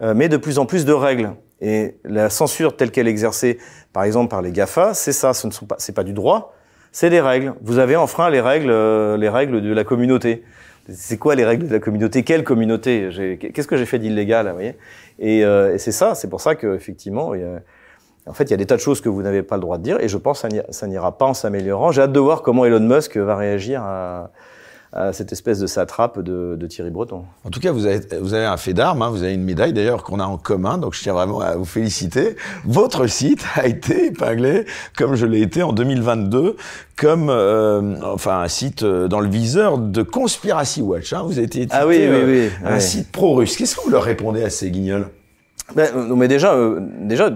euh, mais de plus en plus de règles. Et la censure telle qu'elle est exercée, par exemple par les Gafa, c'est ça. Ce ne sont pas, c'est pas du droit, c'est des règles. Vous avez enfreint les règles, euh, les règles de la communauté. C'est quoi les règles de la communauté? Quelle communauté? Qu'est-ce que j'ai fait d'illégal vous voyez? Et, euh, et c'est ça. C'est pour ça qu'effectivement, il y a- en fait, il y a des tas de choses que vous n'avez pas le droit de dire, et je pense que ça n'ira pas en s'améliorant. J'ai hâte de voir comment Elon Musk va réagir à, à cette espèce de satrape de, de Thierry Breton. En tout cas, vous avez, vous avez un fait d'armes, hein, vous avez une médaille d'ailleurs qu'on a en commun, donc je tiens vraiment à vous féliciter. Votre site a été épinglé, comme je l'ai été en 2022, comme euh, enfin un site euh, dans le viseur de Conspiracy Watch. Hein. Vous avez été Ah oui, oui, euh, un site pro-russe. Qu'est-ce que vous leur répondez à ces guignols? Ben, non, mais déjà, euh, déjà,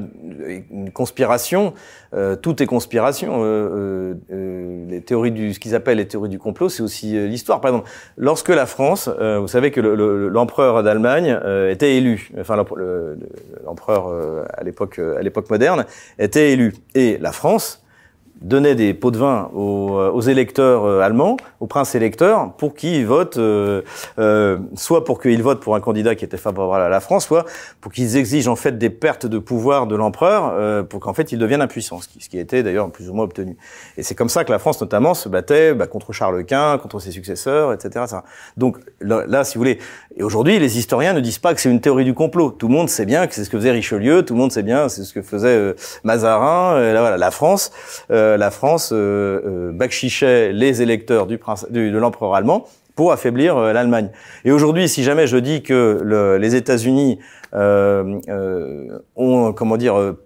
une conspiration, euh, tout est conspiration. Euh, euh, euh, les théories du, ce qu'ils appellent les théories du complot, c'est aussi l'histoire. Par exemple, lorsque la France, vous savez que le- le- l'empereur d'Allemagne était élu, enfin le- le- l'empereur euh, à l'époque, à l'époque moderne était élu, et la France donnait des pots de vin aux, euh, aux électeurs euh, allemands, aux princes électeurs, pour qu'ils votent, euh, euh, soit pour qu'ils votent pour un candidat qui était favorable à la France, soit pour qu'ils exigent en fait des pertes de pouvoir de l'empereur, pour qu'en fait il devienne impuissant, ce qui, ce qui était d'ailleurs plus ou moins obtenu. Et c'est comme ça que la France notamment se battait bah, contre Charles Quint, contre ses successeurs, etc. ça. Donc là, si vous voulez, et aujourd'hui les historiens ne disent pas que c'est une théorie du complot. Tout le monde sait bien que c'est ce que faisait Richelieu, tout le monde sait bien c'est ce que faisait Mazarin. Euh, là, voilà, la France, la France euh, euh, bakchichait les électeurs du prince, du- de l'empereur allemand pour affaiblir euh, l'Allemagne. Et aujourd'hui, si jamais je dis que le- les États-Unis euh, euh, ont, comment dire, euh,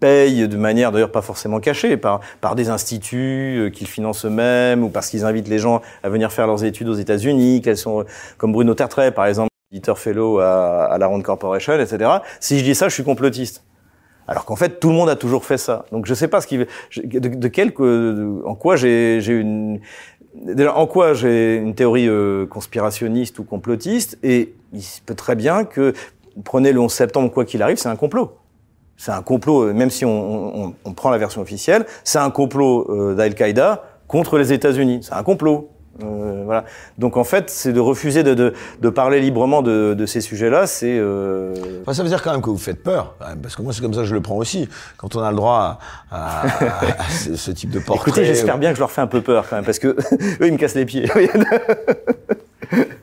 payent de manière d'ailleurs pas forcément cachée par par des instituts euh, qu'ils financent eux-mêmes ou parce qu'ils invitent les gens à venir faire leurs études aux États-Unis, qu'elles sont comme Bruno Tertrais par exemple, editor fellow à, à la Rand Corporation, etc. Si je dis ça, je suis complotiste. Alors qu'en fait, tout le monde a toujours fait ça. Donc je sais pas ce de, de en quoi j'ai une, déjà, en quoi j'ai une théorie euh, conspirationniste ou complotiste, et il se peut très bien que prenez le 11 septembre, quoi qu'il arrive, c'est un complot. C'est un complot, euh, même si on prend la version officielle, c'est un complot euh, d'Al-Qaïda contre les États-Unis. C'est un complot. Euh, voilà. Donc en fait, c'est de refuser de, de, de, parler librement de, de ces sujets-là. C'est. Euh... Enfin, ça veut dire quand même que vous faites peur, parce que moi c'est comme ça que je le prends aussi. Quand on a le droit à, à, à ce, type de portrait. Écoutez, j'espère bien que je leur fais un peu peur quand même, parce que eux ils me cassent les pieds.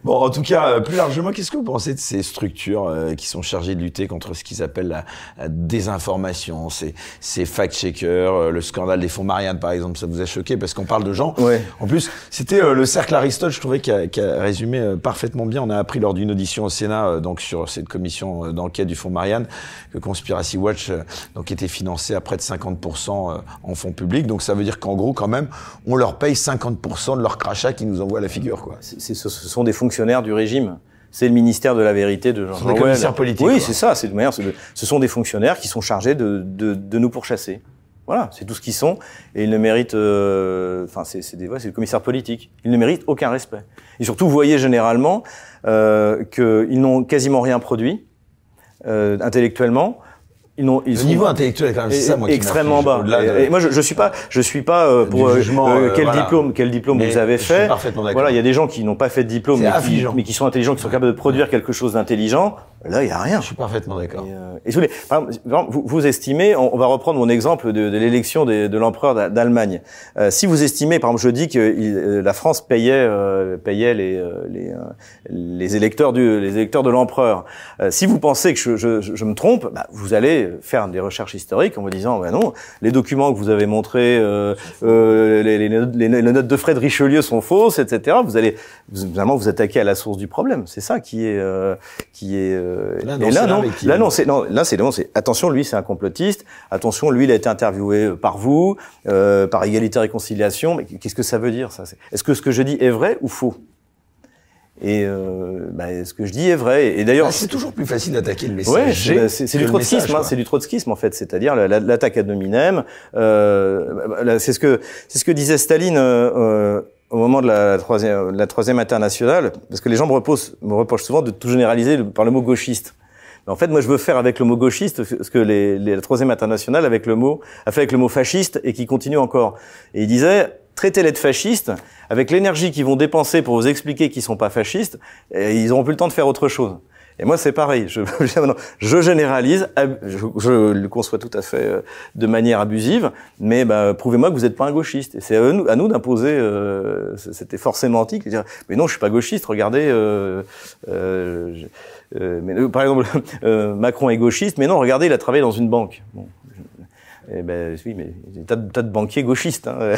Bon, en tout cas, euh, plus largement, qu'est-ce que vous pensez de ces structures euh, qui sont chargées de lutter contre ce qu'ils appellent la, désinformation, ces, ces fact-checkers, euh, le scandale des fonds Marianne, par exemple, ça vous a choqué parce qu'on parle de gens. Ouais. En plus, c'était le cercle Aristote, je trouvais, qui a, qui a résumé parfaitement bien. On a appris lors d'une audition au Sénat, donc sur cette commission d'enquête du fonds Marianne, que Conspiracy Watch donc était financé à près de 50% en fonds publics. Donc ça veut dire qu'en gros, quand même, on leur paye 50% de leur crachat qui nous envoie la figure, quoi. C'est, ce sont des fonctionnaires du régime. C'est le ministère de la vérité de Jean Des commissaires politiques. Oui, c'est ça. C'est de manière. Ce sont des fonctionnaires qui sont chargés de, de, de nous pourchasser. Voilà, c'est tout ce qu'ils sont, et ils ne méritent. Euh, enfin, c'est c'est des ouais, c'est le commissaire politique. Ils ne méritent aucun respect. Et surtout, vous voyez généralement euh, qu'ils n'ont quasiment rien produit euh, intellectuellement ils ont, ils le niveau intellectuel quand même, ça moi extrêmement bas. Et, et, moi je, je suis pas je suis pas euh, pour euh, jugement, euh, quel diplôme quel diplôme vous avez fait. Voilà, il y a des gens qui n'ont pas fait de diplôme mais qui, mais qui, sont intelligents, qui sont capables de produire quelque chose d'intelligent. Là, il y a rien. Je suis parfaitement d'accord. Et, et vous, vous, estimez, on, va reprendre mon exemple de, de l'élection de, de l'empereur d'Allemagne. si vous estimez, par exemple, je dis que la France payait payait les les, les électeurs du les électeurs de l'empereur. si vous pensez que je, je, je me trompe, bah, vous allez faire des recherches historiques en me disant, ben non, les documents que vous avez montrés, euh, euh, les, les, les, notes de frais de Richelieu sont fausses, etc. Vous allez vraiment vous attaquer à la source du problème. C'est ça qui est euh, qui est. Euh, là, non, et là, non, là non, c'est non, là c'est non, c'est attention, lui c'est un complotiste. Attention, lui il a été interviewé par vous, euh, par égalité et réconciliation. Mais qu'est-ce que ça veut dire ça? Est-ce que ce que je dis est vrai ou faux? Et euh, bah, ce que je dis est vrai. Et d'ailleurs, ah, c'est toujours plus facile d'attaquer le message. Ouais, c'est du trotskisme. Hein, c'est du trotskisme en fait, c'est-à-dire l'attaque à nominem. Euh, c'est ce que c'est ce que disait Staline euh, euh, au moment de la troisième, la troisième internationale, parce que les gens me me reprochent souvent de tout généraliser par le mot gauchiste. Mais en fait, moi, je veux faire avec le mot gauchiste ce que les, les, la troisième internationale avec le mot a fait avec le mot fasciste et qui continue encore. Et il disait traitez-les de fascistes, avec l'énergie qu'ils vont dépenser pour vous expliquer qu'ils sont pas fascistes, et ils n'auront plus le temps de faire autre chose. Et moi, c'est pareil. Je, je généralise, je, le conçois tout à fait euh, de manière abusive, mais bah, prouvez-moi que vous n'êtes pas un gauchiste. Et c'est à nous, nous d'imposer euh, cet effort sémantique, dire mais non, je suis pas gauchiste. Regardez, euh, euh, euh mais, par exemple, Macron est gauchiste, mais non, regardez, il a travaillé dans une banque. Bon, eh ben oui, mais il y a des tas de, banquiers gauchistes. Hein.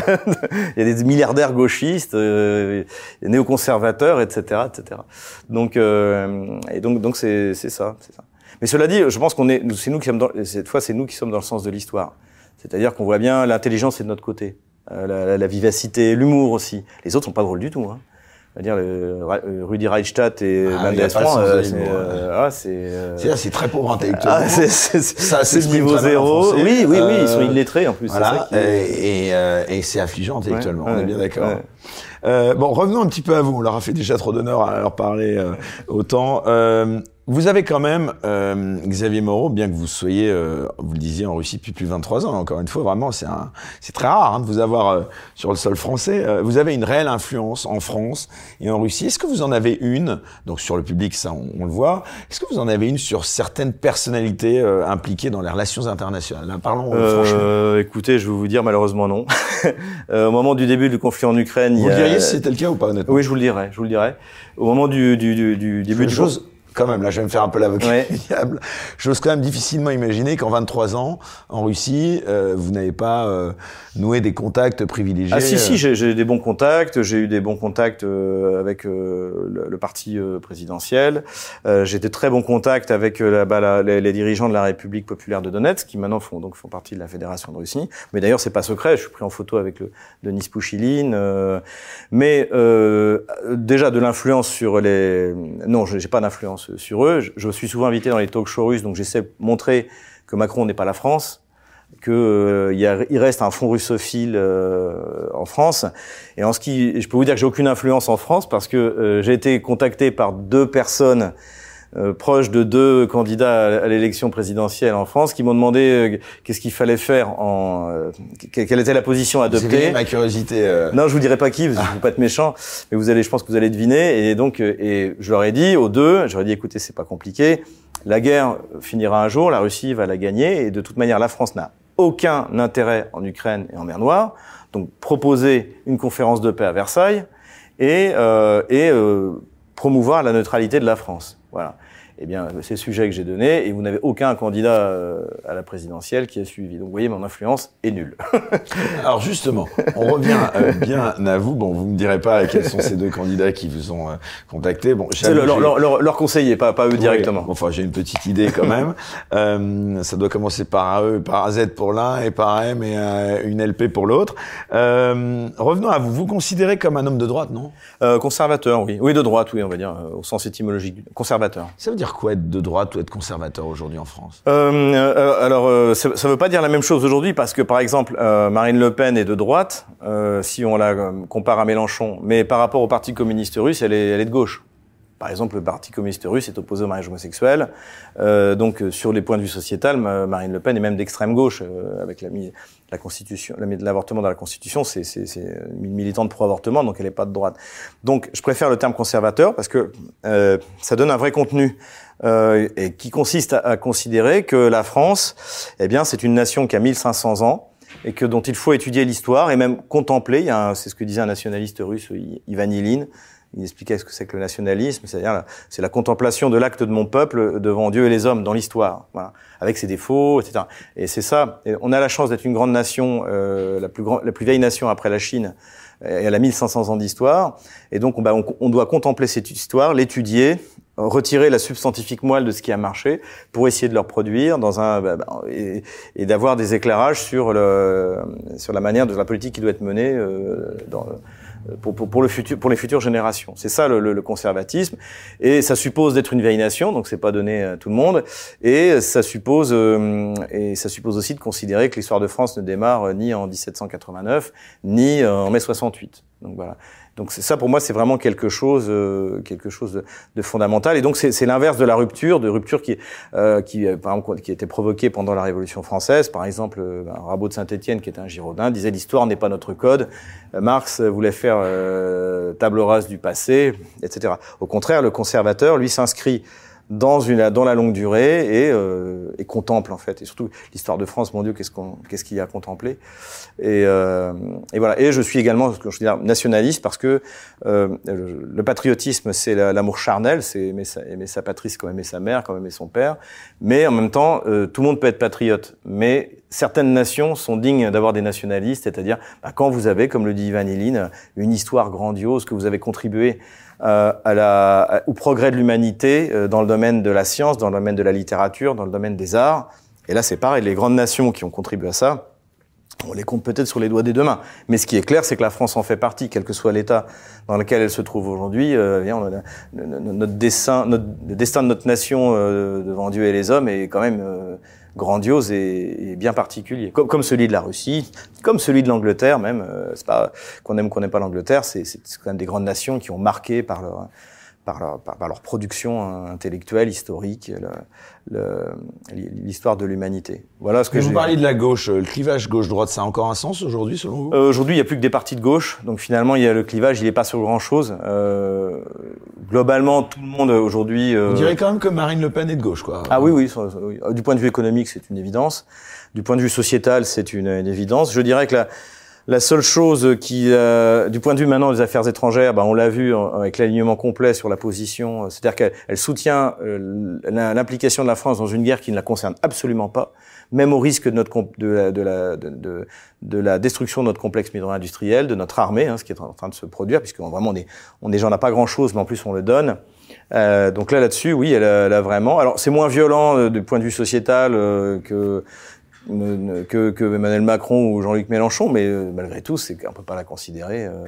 il y a des milliardaires gauchistes, euh, néoconservateurs, etc., etc. Donc, euh, et donc, donc c'est ça, c'est ça. Mais cela dit, je pense qu'on est, c'est nous qui sommes dans, cette fois, c'est nous qui sommes dans le sens de l'histoire. C'est-à-dire qu'on voit bien l'intelligence est de notre côté, euh, la, la, vivacité, l'humour aussi. Les autres sont pas drôles du tout. Hein dire le euh, Rudy Reichstadt et ah, Mendes euh, c'est euh, ah, c'est c'est très pauvre intellectuellement. Ah, c'est niveau zéro. Oui, oui, oui, ils sont illettrés en plus. Voilà, et, et, et c'est affligeant intellectuellement. on est bien d'accord. Euh, bon, revenons un petit peu à vous. On leur a fait déjà trop d'honneur à leur parler autant. Euh, vous avez quand même, euh, Xavier Moreau, bien que vous soyez, euh, vous le disiez, en Russie depuis plus de 23 ans, encore une fois, vraiment, c'est c'est très rare hein, de vous avoir euh, sur le sol français. Euh, vous avez une réelle influence en France et en Russie. Est-ce que vous en avez une, donc sur le public, ça on, le voit, est-ce que vous en avez une sur certaines personnalités impliquées dans les relations internationales? Là, Parlons franchement. Écoutez, je vais vous dire malheureusement non. au moment du début du conflit en Ukraine, vous il y a... diriez si c'était le cas ou pas honnêtement? Oui, je vous le dirai, je vous le dirai. Au moment du, du, du, du début du chose quand même, là, je vais me faire un peu l'avocat ouais. diable. J'ose quand même difficilement imaginer qu'en 23 ans, en Russie, euh, vous n'avez pas euh, noué des contacts privilégiés. Ah si, si, euh. j'ai des bons contacts. J'ai eu des bons contacts euh, avec le, le, parti présidentiel. j'ai des très bons contacts avec la, bah, la, les, les, dirigeants de la République populaire de Donetsk, qui maintenant font donc font partie de la Fédération de Russie. Mais d'ailleurs, c'est pas secret. Je suis pris en photo avec le Denis Pouchiline. mais déjà de l'influence sur les. Non, j'ai pas d'influence sur eux. Je, suis souvent invité dans les talk shows russes, donc j'essaie de montrer que Macron n'est pas la France, que euh, il, reste un fond russophile euh, en France. Et en ce qui, je peux vous dire que j'ai aucune influence en France parce que euh, j'ai été contacté par deux personnes euh, proche de deux candidats à l'élection présidentielle en France qui m'ont demandé qu'est-ce qu'il fallait faire, en, quelle était la position à adopter. ma curiosité. Non, je vous dirai pas qui, parce que je veux pas être méchant, mais vous allez, je pense que vous allez deviner. Et donc, et je leur ai dit aux deux, j'aurais dit, écoutez, c'est pas compliqué. La guerre finira un jour, la Russie va la gagner, et de toute manière, la France n'a aucun intérêt en Ukraine et en mer Noire. Donc, proposer une conférence de paix à Versailles et, euh, et euh, promouvoir la neutralité de la France. Voilà eh bien, c'est le sujet que j'ai donné, et vous n'avez aucun candidat euh, à la présidentielle qui a suivi. Donc, vous voyez, mon influence est nulle. Alors, justement, on revient euh, bien à vous. Bon, vous me direz pas quels sont ces deux candidats qui vous ont euh, contacté. Bon, c'est leur, leur, leur, conseiller, pas, pas eux directement. enfin, j'ai une petite idée quand même. euh, ça doit commencer par E, par Z pour l'un, et par M et une LP pour l'autre. revenons à vous. Vous considérez comme un homme de droite, non? Conservateur, oui. Oui, de droite, oui, on va dire, au sens étymologique. Conservateur. Ça veut dire quoi être de droite ou être conservateur aujourd'hui en France? Euh, euh Alors, euh, ça ne veut pas dire la même chose aujourd'hui parce que, par exemple, euh, Marine Le Pen est de droite, si on la compare à Mélenchon, mais par rapport au Parti communiste russe, elle est, elle est de gauche. Par exemple, le Parti communiste russe est opposé au mariage homosexuel. Euh, donc, sur les points de vue sociétal, Marine Le Pen est même d'extrême gauche, avec la, la constitution, l'avortement dans la Constitution, c'est une militante pro-avortement, donc elle n'est pas de droite. Donc, je préfère le terme conservateur parce que euh, ça donne un vrai contenu euh, et qui consiste à, à, considérer que la France, eh bien, c'est une nation qui a 1500 ans et que dont il faut étudier l'histoire et même contempler. C'est ce que disait un nationaliste russe, Ivan Ilin, il expliquait ce que c'est que le nationalisme, c'est-à-dire c'est la contemplation de l'acte de mon peuple devant Dieu et les hommes dans l'histoire, voilà, avec ses défauts, etc. Et c'est ça. On a la chance d'être une grande nation, euh, la plus grande, la plus vieille nation après la Chine. Elle a 1500 ans d'histoire, et donc on, bah, on, doit contempler cette histoire, l'étudier, retirer la substantifique moelle de ce qui a marché pour essayer de le reproduire dans un bah, bah, et, et d'avoir des éclairages sur le sur la manière de la politique qui doit être menée euh, dans pour, pour, pour, le futur, pour les futures générations. C'est ça le, le, conservatisme, et ça suppose d'être une vieille nation, donc c'est pas donné à tout le monde, et ça suppose euh, et ça suppose aussi de considérer que l'histoire de France ne démarre euh, ni en 1789 ni euh, en mai 68. Donc voilà. Donc ça pour moi c'est vraiment quelque chose, euh, quelque chose de, de, fondamental. Et donc c'est l'inverse de la rupture, de rupture qui, euh, qui par exemple, qui été provoquée pendant la Révolution française. Par exemple, euh, Rabot de Saint-Étienne, qui était un Girondin, disait l'histoire n'est pas notre code. Euh, Marx voulait faire table rase du passé, etc. Au contraire, le conservateur lui s'inscrit dans une dans la longue durée et, euh, et contemple en fait. Et surtout l'histoire de France mon Dieu qu'est-ce qu'on qu'est-ce qu'il y a à contempler. Et, euh, et voilà. Et je suis également je dire nationaliste parce que euh, le, patriotisme c'est l'amour charnel c'est aimer sa, aimer sa patrie comme aimer sa mère comme aimer son père. Mais en même temps euh, tout le monde peut être patriote. Mais certaines nations sont dignes d'avoir des nationalistes c'est-à-dire bah, quand vous avez comme le dit Ivan une histoire grandiose que vous avez contribué à la, au progrès de l'humanité euh, dans le domaine de la science, dans le domaine de la littérature, dans le domaine des arts. Et là, c'est pareil, les grandes nations qui ont contribué à ça, on les compte peut-être sur les doigts des deux mains. Mais ce qui est clair, c'est que la France en fait partie, quel que soit l'État dans lequel elle se trouve aujourd'hui. Euh, notre, dessin, notre, le destin de notre nation euh, devant Dieu et les hommes est quand même euh, grandiose et, bien particulier, comme, comme, celui de la Russie, comme celui de l'Angleterre même. Euh, c'est pas qu'on aime qu'on n'aime pas l'Angleterre, c'est quand même des grandes nations qui ont marqué par leur par leur, par, leur production intellectuelle, historique, l'histoire de l'humanité. Voilà ce que Vous parliez de la gauche, le clivage gauche-droite, ça a encore un sens aujourd'hui selon vous? Euh, Aujourd'hui, il n'y a plus que des partis de gauche, donc finalement, il y a le clivage, il n'est pas sur grand-chose. Euh, globalement, tout le monde aujourd'hui... Euh... On dirait quand même que Marine Le Pen est de gauche, quoi. Ah oui, oui, du point de vue économique, c'est une évidence. Du point de vue sociétal, c'est une, une évidence. Je dirais que la la seule chose qui, euh, du point de vue maintenant des affaires étrangères, bah, on l'a vu avec l'alignement complet sur la position, euh, c'est-à-dire qu'elle soutient euh, l'implication de la France dans une guerre qui ne la concerne absolument pas, même au risque de, notre, de, la, de, la, de, de la destruction de notre complexe militaire-industriel, de notre armée, hein, ce qui est en train de se produire, puisque vraiment on est, on est, a pas grand-chose, mais en plus on le donne. Euh, donc là, là-dessus, oui, elle a, elle a vraiment. Alors, c'est moins violent du point de vue sociétal que que, que Emmanuel Macron ou Jean-Luc Mélenchon, mais euh, malgré tout, c'est qu'on peut pas la considérer. Euh,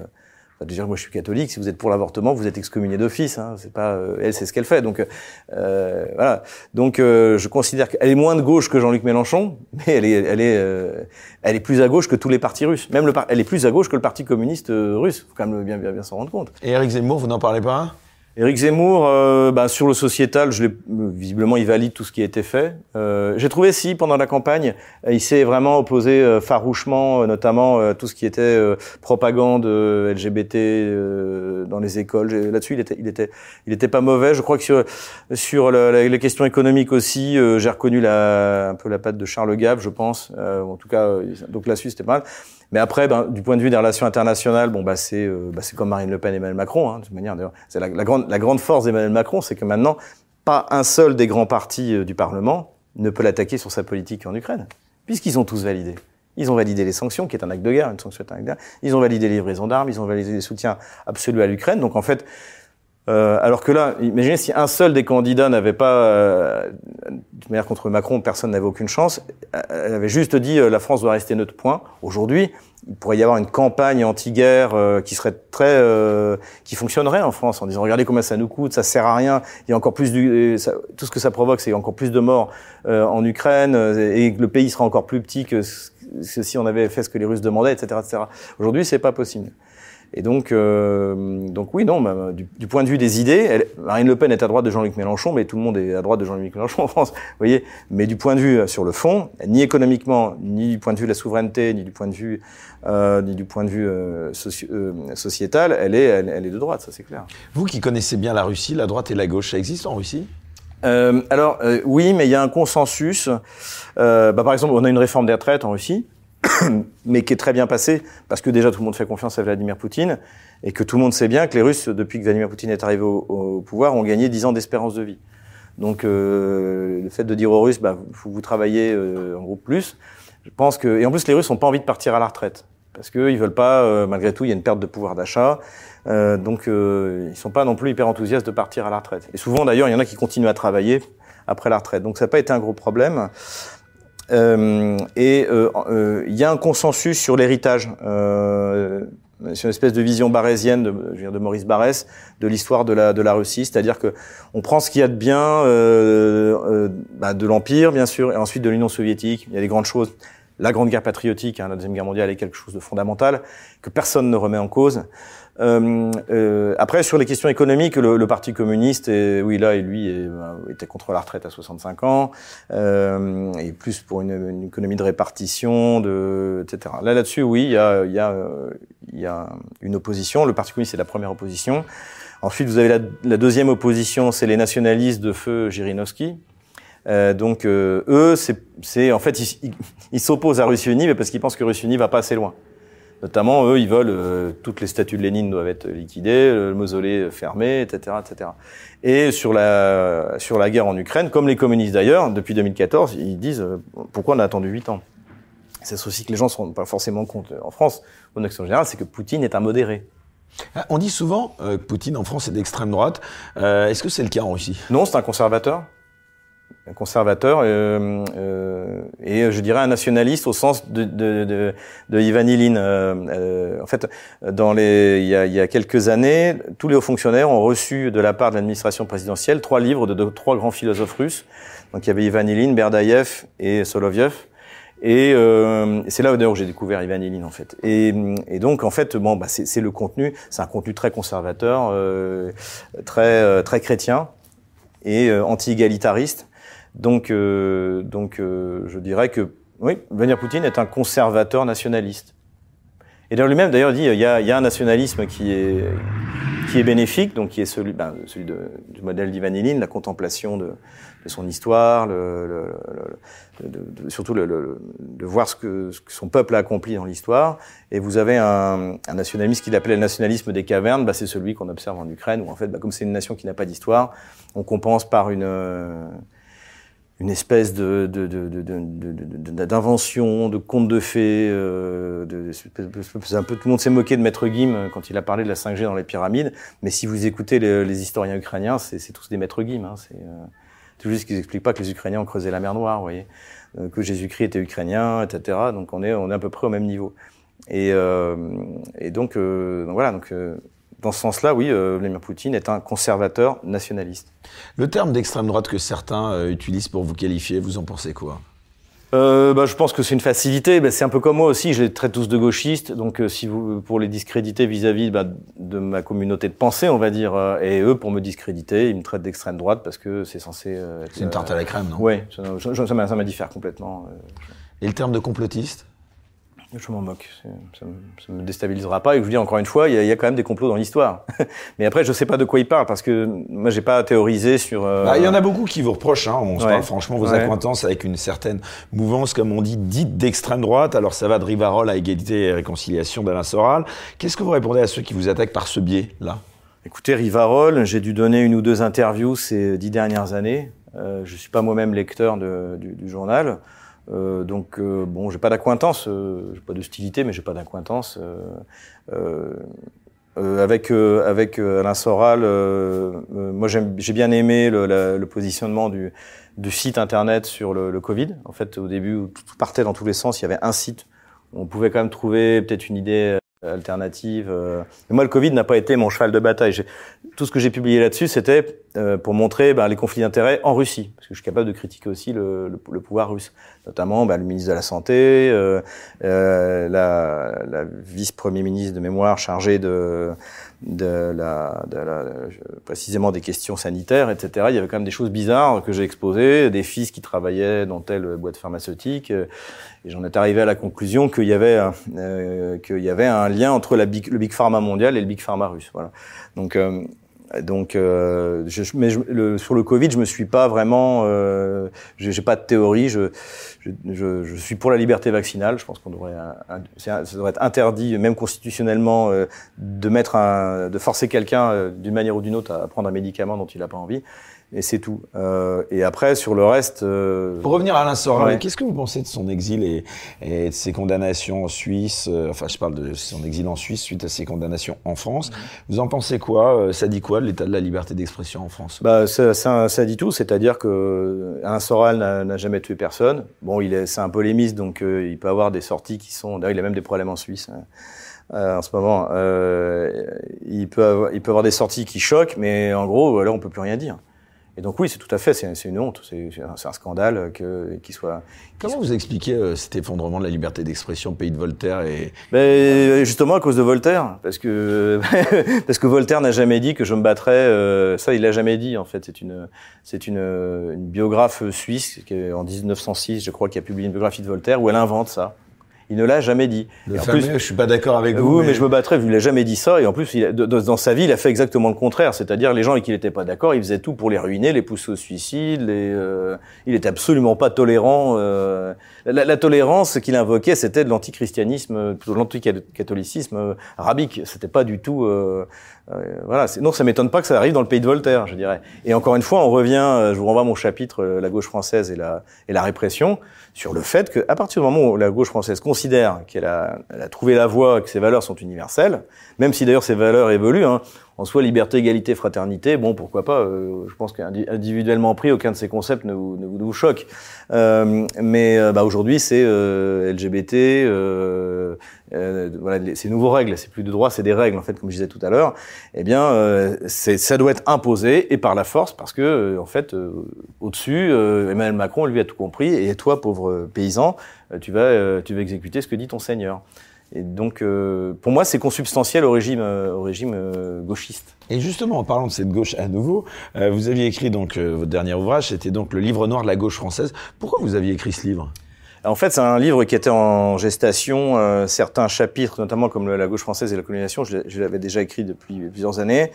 déjà, moi, je suis catholique. Si vous êtes pour l'avortement, vous êtes excommunié d'office. Hein, c'est pas euh, elle, c'est ce qu'elle fait. Donc euh, voilà. Donc je considère qu'elle est moins de gauche que Jean-Luc Mélenchon, mais elle est, elle est, elle est plus à gauche que tous les partis russes. Même le, elle est plus à gauche que le parti communiste russe. Faut quand même bien, bien, bien s'en rendre compte. Et Eric Zemmour, vous n'en parlez pas? Éric Zemmour, euh, bah, sur le sociétal, je visiblement, il valide tout ce qui a été fait. Euh, J'ai trouvé, si, pendant la campagne, il s'est vraiment opposé euh, farouchement, euh, notamment euh, tout ce qui était propagande LGBT dans les écoles. Là-dessus, il était, il était, il était pas mauvais. Je crois que sur sur les questions économiques aussi, j'ai reconnu la, un peu la patte de Charles Gave, je pense. en tout cas, donc là-dessus, c'était pas mal. Mais après, ben, du point de vue des relations internationales, bon, bah, c'est euh, bah, comme Marine Le Pen et Emmanuel Macron. Hein, de manière, c'est la, la, grande, la grande force d'Emmanuel Macron, c'est que maintenant, pas un seul des grands partis euh, du Parlement ne peut l'attaquer sur sa politique en Ukraine, puisqu'ils ont tous validé. Ils ont validé les sanctions, qui est un acte de guerre, une sanction est un acte de guerre. Ils ont validé les livraisons d'armes, ils ont validé les soutiens absolus à l'Ukraine. Donc en fait, euh, alors que là, imaginez si un seul des candidats n'avait pas, euh, de manière contre Macron, personne n'avait aucune chance. Elle avait juste dit euh, la France doit rester neutre. Point. Aujourd'hui, il pourrait y avoir une campagne anti-guerre euh, qui serait très, euh, qui fonctionnerait en France en disant regardez combien ça nous coûte, ça sert à rien. Il y a encore plus du, ça, tout ce que ça provoque, c'est encore plus de morts en Ukraine et le pays sera encore plus petit que, que si on avait fait ce que les Russes demandaient, etc., etc. Aujourd'hui, c'est pas possible. Et donc, euh, donc oui, non, bah, du, du, point de vue des idées, elle, Marine Le Pen est à droite de Jean-Luc Mélenchon, mais tout le monde est à droite de Jean-Luc Mélenchon en France, vous voyez. Mais du point de vue euh, sur le fond, ni économiquement, ni du point de vue de la souveraineté, ni du point de vue, euh, ni du point de vue euh, euh, sociétal, elle est, elle, elle, est de droite, ça c'est clair. Vous qui connaissez bien la Russie, la droite et la gauche, ça existe en Russie? Euh, alors oui, mais il y a un consensus. Bah, par exemple, on a une réforme des retraites en Russie. mais qui est très bien passé parce que déjà tout le monde fait confiance à Vladimir Poutine et que tout le monde sait bien que les Russes, depuis que Vladimir Poutine est arrivé au, pouvoir, ont gagné 10 ans d'espérance de vie. Donc euh, le fait de dire aux Russes, bah, vous travailler euh, en groupe plus, je pense que et en plus les Russes n'ont pas envie de partir à la retraite parce qu'ils veulent pas, euh, malgré tout, il y a une perte de pouvoir d'achat, euh, donc euh, ils sont pas non plus hyper enthousiastes de partir à la retraite. Et souvent d'ailleurs, il y en a qui continuent à travailler après la retraite. Donc ça n'a pas été un gros problème. Euh, et euh, euh, il y a un consensus sur l'héritage. c'est une espèce de vision barésienne de, de Maurice Barrès de l'histoire de la, de la Russie, c'est-à-dire que on prend ce qu'il y a de bien euh, bah, de l'empire, bien sûr, et ensuite de l'Union soviétique. Il y a des grandes choses. La Grande Guerre patriotique, hein, la deuxième guerre mondiale, est quelque chose de fondamental que personne ne remet en cause. Euh, euh, après, sur les questions économiques, le, le Parti communiste, est, oui, là, lui, est, ben, était contre la retraite à 65 ans, euh, et plus pour une, une, économie de répartition, de, etc. Là, là-dessus, oui, il y a, y, a, y a une opposition. Le Parti communiste, c'est la première opposition. Ensuite, vous avez la, la deuxième opposition, c'est les nationalistes de feu Jirinovski. Euh, donc euh, eux, c'est en fait ils s'opposent à Russie unie, mais parce qu'ils pensent que Russie unie va pas assez loin. Notamment, eux, ils veulent euh, toutes les statues de Lénine doivent être liquidées, le mausolée fermé, etc., etc. Et sur la sur la guerre en Ukraine, comme les communistes d'ailleurs, depuis 2014, ils disent euh, pourquoi on a attendu huit ans? C'est aussi que les gens ne se rendent pas forcément compte. En France, en action générale, c'est que Poutine est un modéré. Ah, on dit souvent euh, que Poutine en France est d'extrême droite. Euh, Est-ce que c'est le cas en Russie? Non, c'est un conservateur un conservateur euh, euh, et je dirais un nationaliste au sens de, de, de, de Ivan Ilin. Euh, euh, en fait, dans les, il y, a, il y, a, quelques années, tous les hauts fonctionnaires ont reçu de la part de l'administration présidentielle trois livres de, trois grands philosophes russes. Donc il y avait Ivan Ilin, Berdayev et Soloviev. Et euh, c'est là d'ailleurs j'ai découvert Ivan Ilin en fait. Et, et, donc en fait, bon, bah, c'est le contenu, c'est un contenu très conservateur, euh, très très chrétien et anti-égalitariste. Donc, euh, donc euh, je dirais que oui, Vladimir Poutine est un conservateur nationaliste. Et d'ailleurs lui-même, d'ailleurs, dit il y a, y a un nationalisme qui est qui est bénéfique, donc qui est celui, ben, celui de, du modèle d'Ivan Ilin, la contemplation de, de son histoire, le, le, le, de, surtout de voir ce que, ce que, son peuple a accompli dans l'histoire. Et vous avez un, un nationalisme qu'il appelait le nationalisme des cavernes, bah, c'est celui qu'on observe en Ukraine, où en fait, bah, comme c'est une nation qui n'a pas d'histoire, on compense par une une espèce de, d'invention, de, conte de fées. Euh, un peu tout le monde s'est moqué de Maître Guim quand il a parlé de la 5G dans les pyramides. Mais si vous écoutez les, historiens ukrainiens, c'est tous des Maître Guim. Hein, c'est euh, tout juste qu'ils expliquent pas que les Ukrainiens ont creusé la mer Noire, vous voyez, euh, que Jésus-Christ était ukrainien, etc. Donc on est on est à peu près au même niveau. Et, euh, donc, euh, donc voilà donc dans ce sens-là, oui, euh, Vladimir Poutine est un conservateur nationaliste. Le terme d'extrême droite que certains euh, utilisent pour vous qualifier, vous en pensez quoi? Euh, bah, je pense que c'est une facilité. Bah, c'est un peu comme moi aussi. Je les traite tous de gauchistes. Donc, euh, si vous, pour les discréditer vis-à-vis bah, de ma communauté de pensée, on va dire, euh, et eux, pour me discréditer, ils me traitent d'extrême droite parce que c'est censé. être, c'est une tarte à la crème, non? Oui, ça, ça, ça m'a diffère complètement. Et le terme de complotiste? Je m'en moque. Ça me, me déstabilisera pas. Et je vous dis encore une fois, il y, a, il y a quand même des complots dans l'histoire. Mais après, je sais pas de quoi il parle parce que moi, j'ai pas théorisé sur. Euh... Bah, il y en a beaucoup qui vous reprochent. Hein, on se parle franchement vos ouais. acquaintances avec une certaine mouvance, comme on dit, dite d'extrême droite. Alors ça va de Rivarol à égalité et réconciliation d'Alain Soral. Qu'est-ce que vous répondez à ceux qui vous attaquent par ce biais-là? Écoutez, Rivarol, j'ai dû donner une ou deux interviews ces dix dernières années. Euh, je suis pas moi-même lecteur de, du, du journal. Euh, donc euh, bon, j'ai pas d'acquaintance, euh, j'ai pas d'hostilité, mais j'ai pas d'acquaintance. Euh, euh, avec avec Alain Soral, moi j'ai bien aimé le, le positionnement du, du, site internet sur le, le, Covid. En fait, au début, tout partait dans tous les sens. Il y avait un site où on pouvait quand même trouver peut-être une idée alternative. Mais moi, le Covid n'a pas été mon cheval de bataille. Tout ce que j'ai publié là-dessus, c'était pour montrer ben, les conflits d'intérêts en Russie, parce que je suis capable de critiquer aussi le, le, le pouvoir russe notamment bah, le ministre de la Santé, euh, euh, la, la vice-premier ministre de mémoire chargée de, de, la, de la, précisément des questions sanitaires, etc. Il y avait quand même des choses bizarres que j'ai exposées, des fils qui travaillaient dans telle boîte pharmaceutique, et j'en étais arrivé à la conclusion qu'il y avait euh, qu'il y avait un lien entre la big, le big pharma mondial et le big pharma russe. Voilà. Donc euh, donc, euh, je, mais je, le, sur le Covid, je me suis pas vraiment, euh, j'ai pas de théorie. Je, je, je, suis pour la liberté vaccinale. Je pense qu'on devrait, ça devrait être interdit, même constitutionnellement, euh, de mettre un, de forcer quelqu'un euh, d'une manière ou d'une autre à prendre un médicament dont il n'a pas envie et c'est tout. Euh, et après, sur le reste... Euh... Pour revenir à Alain Soral, ouais. qu'est-ce que vous pensez de son exil et, et de ses condamnations en Suisse euh, Enfin, je parle de son exil en Suisse suite à ses condamnations en France. Mmh. Vous en pensez quoi Ça dit quoi de l'état de la liberté d'expression en France? Bah, ça, ça, ça, dit tout, c'est-à-dire que Alain Soral n'a jamais tué personne. Bon, il est, c'est un polémiste, donc il peut avoir des sorties qui sont... D'ailleurs, il a même des problèmes en Suisse. Hein. Euh, en ce moment. Il, peut avoir, il peut avoir des sorties qui choquent, mais en gros, là, on peut plus rien dire. Et donc oui, c'est tout à fait, c'est une honte, c'est un, un, scandale que qu'il soit. Comment soit... vous expliquez euh, cet effondrement de la liberté d'expression pays de Voltaire et ben, justement à cause de Voltaire, parce que parce que Voltaire n'a jamais dit que je me battrais. Euh, ça, il l'a jamais dit en fait. C'est une c'est une, une biographe suisse qui en 1906, je crois, qui a publié une biographie de Voltaire où elle invente ça. Il ne l'a jamais dit. Le fameux, plus, je suis pas d'accord avec vous. Oui, mais... mais... je me battrais, il l'a jamais dit ça. Et en plus, il a, dans sa vie, il a fait exactement le contraire. C'est-à-dire, les gens avec qui il n'était pas d'accord, il faisait tout pour les ruiner, les pousser au suicide. Les, euh, il était absolument pas tolérant. Euh, la, la, tolérance qu'il invoquait, c'était de l'antichristianisme, plutôt de l'anticatholicisme euh, arabique. C'était pas du tout. Euh, euh, voilà. Non, ça m'étonne pas que ça arrive dans le pays de Voltaire, je dirais. Et encore une fois, on revient. Je vous renvoie mon chapitre, la gauche française et la, et la répression sur le fait qu'à partir du moment où la gauche française considère qu'elle a, elle a, trouvé la voie, que ses valeurs sont universelles, même si d'ailleurs ces valeurs évoluent, hein, en soi liberté, égalité, fraternité, bon pourquoi pas, euh, je pense qu'individuellement pris, aucun de ces concepts ne vous, ne vous, choque. Euh, mais euh, bah, aujourd'hui c'est euh, LGBT, euh, voilà, ces nouveaux règles, c'est plus de droits, c'est des règles en fait, comme je disais tout à l'heure. Eh bien, ça doit être imposé et par la force parce que en fait, au-dessus, Emmanuel Macron lui a tout compris et toi, pauvre paysan, tu vas, tu vas exécuter ce que dit ton Seigneur. Et donc, euh, pour moi, c'est consubstantiel au régime, euh, euh, gauchiste. Et justement, en parlant de cette gauche à nouveau, vous aviez écrit donc votre dernier ouvrage, c'était donc le livre noir de la gauche française. Pourquoi vous aviez écrit ce livre? En fait, c'est un livre qui était en gestation. Euh, certains chapitres, notamment comme le, la gauche française et la colonisation, je, l'avais déjà écrit depuis plusieurs années.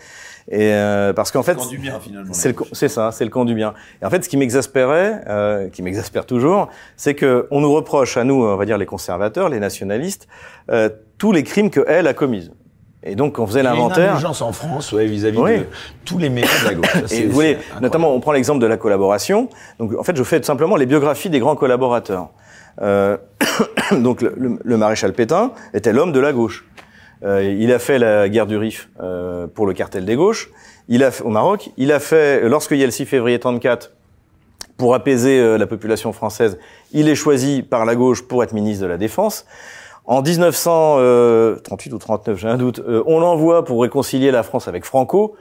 Et euh, parce qu'en fait, le camp du bien finalement. C'est ça, c'est le camp du bien. Et en fait, ce qui m'exaspérait, euh, qui m'exaspère toujours, c'est que on nous reproche à nous, on va dire les conservateurs, les nationalistes, euh, tous les crimes que elle a commis. Et donc, on faisait l'inventaire. Il y a une en France, ouais, vis-à-vis -vis oui. de tous les métiers de la gauche. Ça, et vous voyez, notamment, on prend l'exemple de la collaboration. Donc, en fait, je fais tout simplement les biographies des grands collaborateurs. Euh, donc le, le, maréchal Pétain était l'homme de la gauche. Euh, il a fait la guerre du Rif euh, pour le cartel des gauches. Il a au Maroc. Il a fait lorsqu'il y a le 6 février 34 pour apaiser euh, la population française. Il est choisi par la gauche pour être ministre de la Défense. En 1938 ou 39, j'ai un doute, euh, on l'envoie pour réconcilier la France avec Franco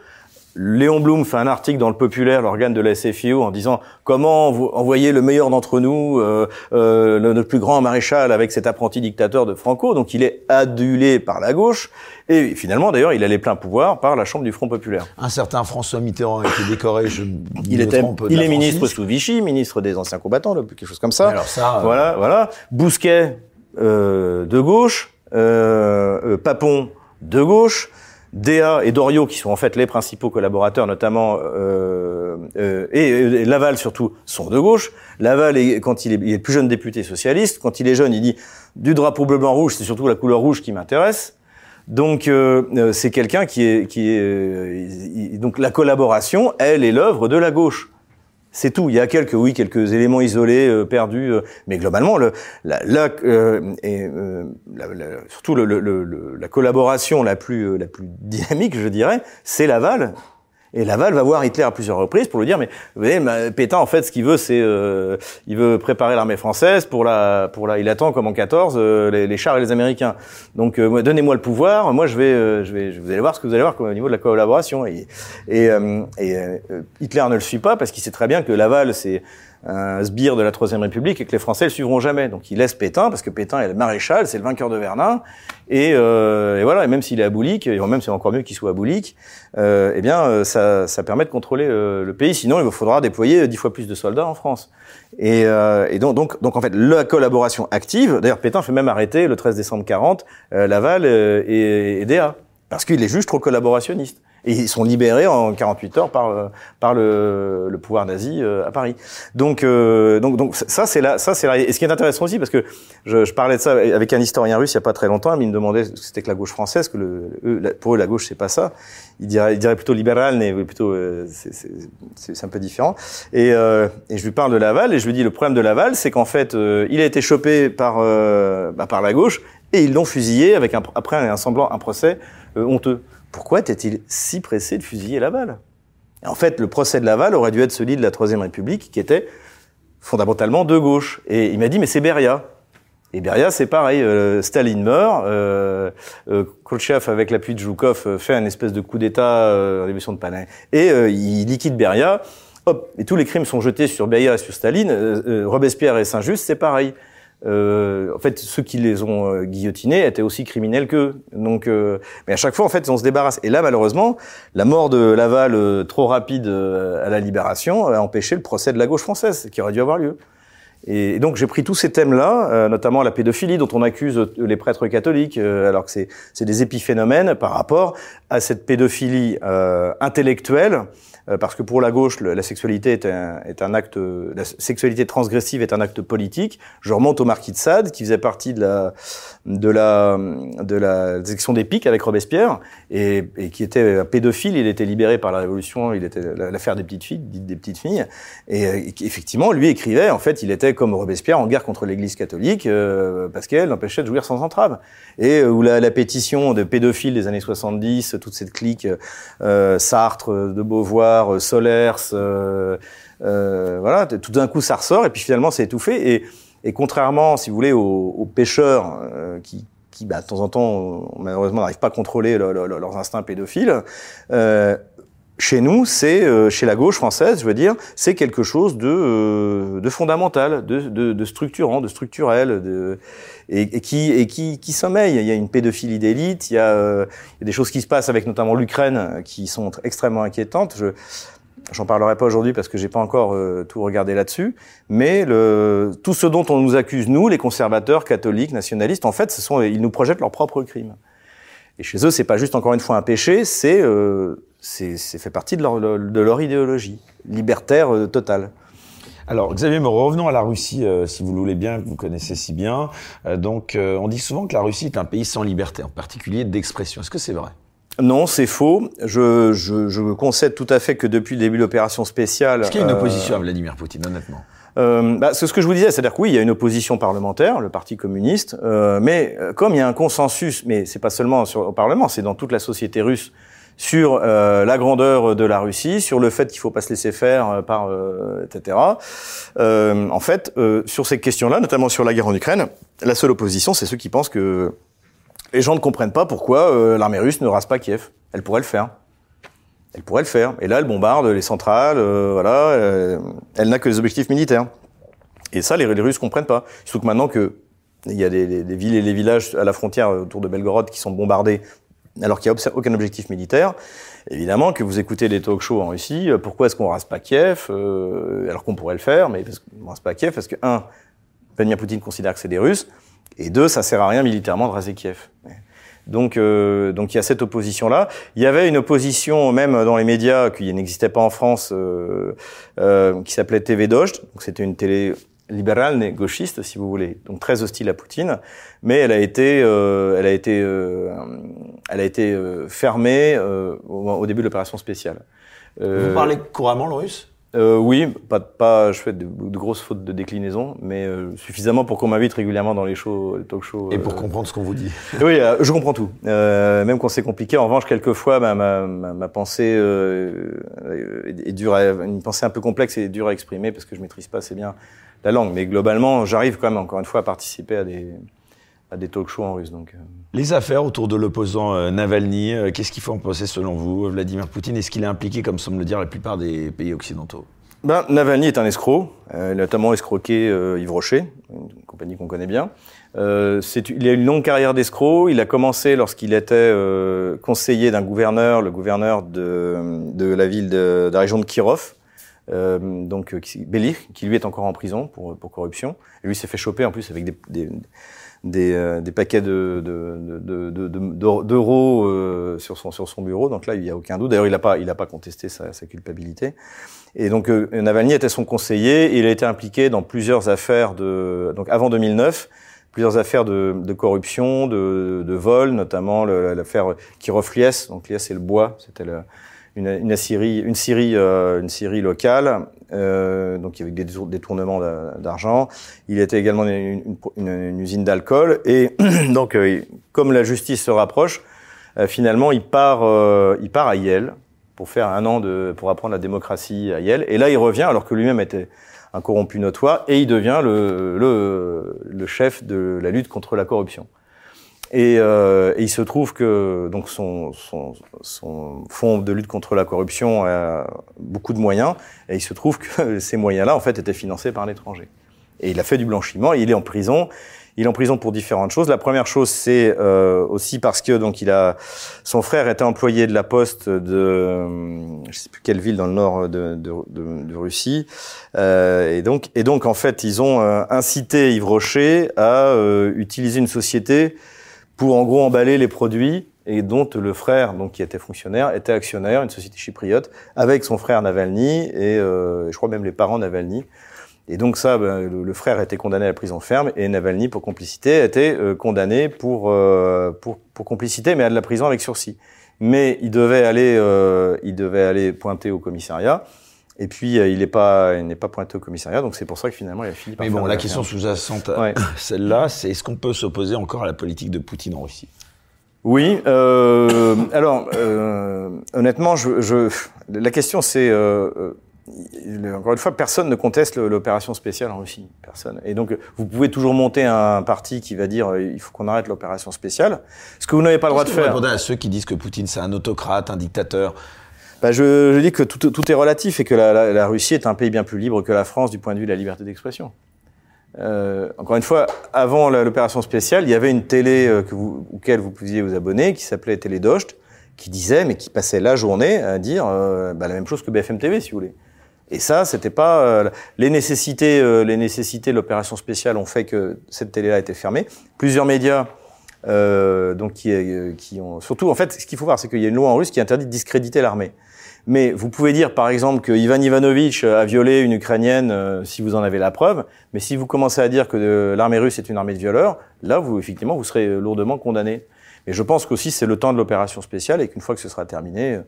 Léon Blum fait un article dans le Populaire, l'organe de la SFIO, en disant comment envoyer le meilleur d'entre nous, euh, euh, le, plus grand maréchal avec cet apprenti dictateur de Franco? Donc il est adulé par la gauche. Et finalement, d'ailleurs, il a les pleins pouvoirs par la Chambre du Front Populaire. Un certain François Mitterrand a été décoré, je il était, il est ministre sous Vichy, ministre des anciens combattants, quelque chose comme ça. alors ça, euh, voilà, voilà. Bousquet euh, de gauche, euh, Papon de gauche. Déa et Doriot, qui sont en fait les principaux collaborateurs, notamment euh, euh, et, Laval surtout, sont de gauche. Laval, est, quand il est, il est plus jeune député socialiste, quand il est jeune, il dit du drapeau bleu blanc rouge, c'est surtout la couleur rouge qui m'intéresse. Donc euh, euh c'est quelqu'un qui est, qui est euh, donc la collaboration, elle est l'œuvre de la gauche. C'est tout. Il y a quelques, oui, quelques éléments isolés, euh, perdus, euh, mais globalement, le, la, la, euh, et, la, surtout le, le, la collaboration la plus, la plus dynamique, je dirais, c'est Laval et Laval va voir Hitler à plusieurs reprises pour lui dire mais vous voyez Pétain en fait ce qu'il veut c'est euh, il veut préparer l'armée française pour la pour la il attend comme en 14 euh, les, les, chars et les Américains. Donc euh, donnez-moi le pouvoir moi je vais je vais vous allez voir ce que vous allez voir au niveau de la collaboration. Et et, et Hitler ne le suit pas parce qu'il sait très bien que Laval c'est un sbire de la Troisième République et que les Français le suivront jamais. Donc il laisse Pétain, parce que Pétain est le maréchal, c'est le vainqueur de Verdun, et, euh, et voilà, et même s'il est aboulique, et même c'est encore mieux qu'il soit aboulique, euh, eh bien euh, ça, ça, permet de contrôler euh, le pays, sinon il faudra déployer dix fois plus de soldats en France. Et, euh, et donc, donc, donc, en fait, la collaboration active, d'ailleurs Pétain fait même arrêter le 13 décembre 40 Laval et, et parce qu'il les juge trop collaborationnistes. Et ils sont libérés en 48 heures par, euh, par le, le pouvoir nazi euh, à Paris. Donc, euh, donc, donc ça c'est là, ça c'est là. Et ce qui est intéressant aussi, parce que je, je, parlais de ça avec un historien russe il y a pas très longtemps, il me demandait ce que c'était que la gauche française, que le, pour eux la gauche c'est pas ça. Il dirait, il dirait plutôt libéral, mais plutôt c'est un peu différent. Et, et je lui parle de Laval et je lui dis le problème de Laval, c'est qu'en fait il a été chopé par bah, par la gauche et ils l'ont fusillé avec un, après un semblant un procès honteux pourquoi était-il si pressé de fusiller Laval? En fait, le procès de Laval aurait dû être celui de la Troisième République, qui était fondamentalement de gauche. Et il m'a dit, mais c'est Beria. Et Beria, c'est pareil. Euh, Staline meurt, euh, euh, Khrouchtchev, avec l'appui de Zhukov, euh, fait un espèce de coup d'État révolution de Panin. Et il liquide Beria. Hop, et tous les crimes sont jetés sur Beria et sur Staline. Robespierre et Saint-Just, c'est pareil euh, en fait, ceux qui les ont euh, guillotinés étaient aussi criminels qu'eux. Donc, euh, mais à chaque fois, en fait, on se débarrasse. Et là, malheureusement, la mort de Laval euh, trop rapide à la libération a empêché le procès de la gauche française, qui aurait dû avoir lieu. Et donc, j'ai pris tous ces thèmes-là, notamment la pédophilie dont on accuse les prêtres catholiques, alors que c'est des épiphénomènes par rapport à cette pédophilie intellectuelle euh, parce que pour la gauche, la sexualité est un, est un, acte, la sexualité transgressive est un acte politique. Je remonte au marquis de Sade, qui faisait partie de la de la de la section des pics avec Robespierre et, et, qui était pédophile. Il était libéré par la Révolution. Il était l'affaire des petites filles, des petites filles. Et, et, effectivement, lui écrivait. En fait, il était comme Robespierre en guerre contre l'Église catholique euh, parce qu'elle l'empêchait de jouir sans entrave. Et euh, où la, la, pétition de pédophiles des années 70, toute cette clique euh, Sartre, de Beauvoir euh, Solers, euh, euh, voilà, tout d'un coup ça ressort et puis finalement c'est étouffé. Et, et, contrairement, si vous voulez, aux, pêcheurs qui, qui bah, de temps en temps, malheureusement, n'arrivent pas à contrôler leurs instincts pédophiles. Euh, chez nous, c'est chez la gauche française, je veux dire, c'est quelque chose de, fondamental, de, de, de, structurant, de structurel, et, qui sommeille. Il y a une pédophilie d'élite, il, y a, des choses qui se passent avec notamment l'Ukraine qui sont extrêmement inquiétantes. J'en parlerai pas aujourd'hui parce que j'ai pas encore euh, tout regardé là-dessus, mais le, tout ce dont on nous accuse nous, les conservateurs, catholiques, nationalistes, en fait, ce sont ils nous projettent leurs propres crimes. Et chez eux, c'est pas juste encore une fois un péché, c'est euh, c'est fait partie de leur, de leur idéologie libertaire euh, totale. Alors, Xavier Moreau, revenons à la Russie, euh, si vous le voulez bien, que vous connaissez si bien. Donc, on dit souvent que la Russie est un pays sans liberté, en particulier d'expression. Est-ce que c'est vrai? Non, c'est faux. Je, je, je, concède tout à fait que depuis le début de l'opération spéciale... Est-ce qu'il y a une opposition à Vladimir Poutine, honnêtement? Euh, bah, c'est ce que je vous disais, c'est-à-dire que oui, il y a une opposition parlementaire, le Parti communiste, euh, mais comme il y a un consensus, mais c'est pas seulement sur, au Parlement, c'est dans toute la société russe sur euh, la grandeur de la Russie, sur le fait qu'il faut pas se laisser faire euh, par euh, etc. en fait, sur ces questions-là, notamment sur la guerre en Ukraine, la seule opposition, c'est ceux qui pensent que les gens ne comprennent pas pourquoi l'armée russe ne rase pas Kiev. Elle pourrait le faire. elle pourrait le faire. Et là, elle bombarde les centrales, euh, voilà, euh, elle n'a que des objectifs militaires. Et ça, les, les Russes comprennent pas. Surtout que maintenant que il y a des, des, villes et les villages à la frontière autour de Belgorod qui sont bombardés alors qu'il n'y a aucun objectif militaire. Évidemment que vous écoutez des talk shows en Russie, euh, pourquoi est-ce qu'on rase pas Kiev euh, alors qu'on pourrait le faire, mais parce qu'on rase pas Kiev parce que un, Vladimir Poutine considère que c'est des Russes, et deux, ça sert à rien militairement de raser Kiev. Donc, euh, donc il y a cette opposition-là. Il y avait une opposition même dans les médias qui n'existait pas en France, euh, euh, qui s'appelait TV Dojd. Donc c'était une télé libérale, gauchiste, si vous voulez, donc très hostile à Poutine, mais elle a été, euh, elle a été, euh, elle a été euh, fermée au, au, début de l'opération spéciale. vous parlez couramment le russe euh, oui, pas, pas, je fais de, de, grosses fautes de déclinaison, mais euh, suffisamment pour qu'on m'invite régulièrement dans les shows, les talk shows. Et pour comprendre ce qu'on vous dit. Oui, je comprends tout. même quand c'est compliqué. En revanche, quelquefois, bah, ma, ma, ma, pensée est, est dure, à, une pensée un peu complexe et dure à exprimer parce que je maîtrise pas assez bien la langue. Mais globalement, j'arrive quand même, encore une fois, à participer à des, à des talk shows en russe. Donc, euh. Les affaires autour de l'opposant euh, Navalny, euh, qu'est-ce qu'il faut en penser selon vous, Vladimir Poutine? Est-ce qu'il est impliqué, comme semble le dire la plupart des pays occidentaux? Ben, Navalny est un escroc, il a notamment escroqué Yves Rocher, une compagnie qu'on connaît bien. Euh, il a une longue carrière d'escroc. Il a commencé lorsqu'il était conseiller d'un gouverneur, le gouverneur de, de la ville de, de, la région de Kirov, euh, donc Belich, qui lui est encore en prison pour, pour corruption. Et lui s'est fait choper en plus avec des, des, des, euh, des paquets de, de, de, d'euros euh, sur, son, sur son bureau. Donc là, il n'y a aucun doute. D'ailleurs, il n'a pas, pas contesté sa, sa culpabilité. Et donc, euh, Navalny était son conseiller. Et il a été impliqué dans plusieurs affaires de, donc avant 2009, plusieurs affaires de, de corruption, de, de vol, notamment l'affaire Kirov-Lies. Donc Lies, c'est le bois. C'était une, une Syrie, une Syrie, euh, une Syrie locale, euh, donc avec des détournements d'argent. Il était également une, une, une usine d'alcool et donc euh, comme la justice se rapproche, euh, finalement il part, euh, il part à Yale pour faire un an de, pour apprendre la démocratie à Yale. Et là il revient alors que lui-même était un corrompu notoire et il devient le, le, le chef de la lutte contre la corruption. Et, euh, il se trouve que donc son, son, son, fonds de lutte contre la corruption a beaucoup de moyens, et il se trouve que ces moyens-là, en fait, étaient financés par l'étranger. Et il a fait du blanchiment, il est en prison. Il est en prison pour différentes choses. La première chose, c'est euh, aussi parce que donc il a son frère était employé de la poste de je sais plus quelle ville dans le nord de, de, de, de Russie, euh, et donc et donc en fait ils ont euh, incité Yves Rocher à euh, utiliser une société pour en gros emballer les produits et dont le frère, donc qui était fonctionnaire, était actionnaire, une société chypriote, avec son frère Navalny et euh, je crois même les parents Navalny. Et donc ça, ben, le, frère été condamné à la prison ferme et Navalny pour complicité a été euh, condamné pour, euh, pour, pour complicité, mais à de la prison avec sursis. Mais il devait aller, euh, il devait aller pointer au commissariat. Et puis, euh, il n'est pas, il n'est pas pointé au commissariat, donc c'est pour ça que finalement, il a fini par. Mais bon, la question sous-jacente, ouais. celle-là, c'est est-ce qu'on peut s'opposer encore à la politique de Poutine en Russie? Oui. Euh, alors, euh, honnêtement, je, je, la question, c'est encore une fois, personne ne conteste l'opération spéciale en Russie, personne. Et donc, vous pouvez toujours monter un parti qui va dire il faut qu'on arrête l'opération spéciale, ce que vous n'avez pas le droit de faire. Vous à ceux qui disent que Poutine c'est un autocrate, un dictateur? Bah je, dis que tout, est relatif et que la, Russie est un pays bien plus libre que la France du point de vue de la liberté d'expression. Euh, encore une fois, avant l'opération spéciale, il y avait une télé euh, que vous, auquel vous pouviez vous abonner qui s'appelait Télé Docht, qui disait, mais qui passait la journée à dire euh, bah, la même chose que BFM TV, si vous voulez. Et ça, c'était pas les nécessités. Les nécessités de l'opération spéciale ont fait que cette télé-là été fermée. Plusieurs médias donc qui, qui, ont surtout en fait ce qu'il faut voir c'est qu'il y a une loi en russe qui interdit de discréditer l'armée mais vous pouvez dire par exemple que Ivan Ivanovitch a violé une ukrainienne euh, si vous en avez la preuve mais si vous commencez à dire que l'armée russe est une armée de violeurs là vous effectivement vous serez lourdement condamné mais je pense qu'aussi c'est le temps de l'opération spéciale et qu'une fois que ce sera terminé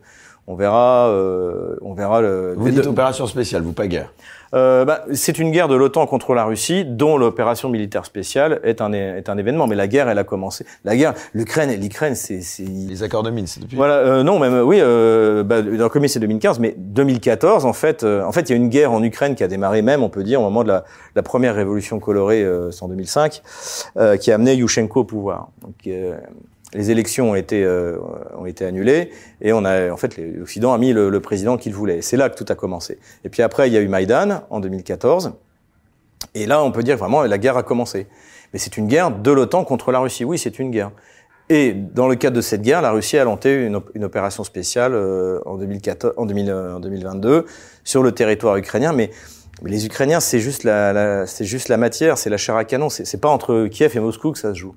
on verra, euh, on verra le. Vous dites opération spéciale, vous pas guerre. Euh, bah, c'est une guerre de l'OTAN contre la Russie, dont l'opération militaire spéciale est un est un événement. Mais la guerre, elle a commencé. La guerre, l'Ukraine l'Ukraine, c'est les accords de Minsk depuis. Voilà, euh, non, même oui. Euh, bah, le premier c'est 2015, mais 2014, en fait, euh, en fait, il y a une guerre en Ukraine qui a démarré même, on peut dire, au moment de la, la première révolution colorée, euh, c'est en 2005, qui a amené Yushchenko au pouvoir. Donc, les élections ont été, euh, ont été annulés et on a en fait l'Occident a mis le, président qu'il voulait. C'est là que tout a commencé. Et puis après il y a eu Maïdan en 2014 et là on peut dire vraiment la guerre a commencé. Mais c'est une guerre de l'OTAN contre la Russie. Oui, c'est une guerre. Et dans le cadre de cette guerre, la Russie a lancé une, opération spéciale euh, en, 2014, en, 2000, en 2022 sur le territoire ukrainien. Mais, les Ukrainiens, c'est juste la, la c'est juste la matière, c'est la chair à canon. C'est pas entre Kiev et Moscou que ça se joue.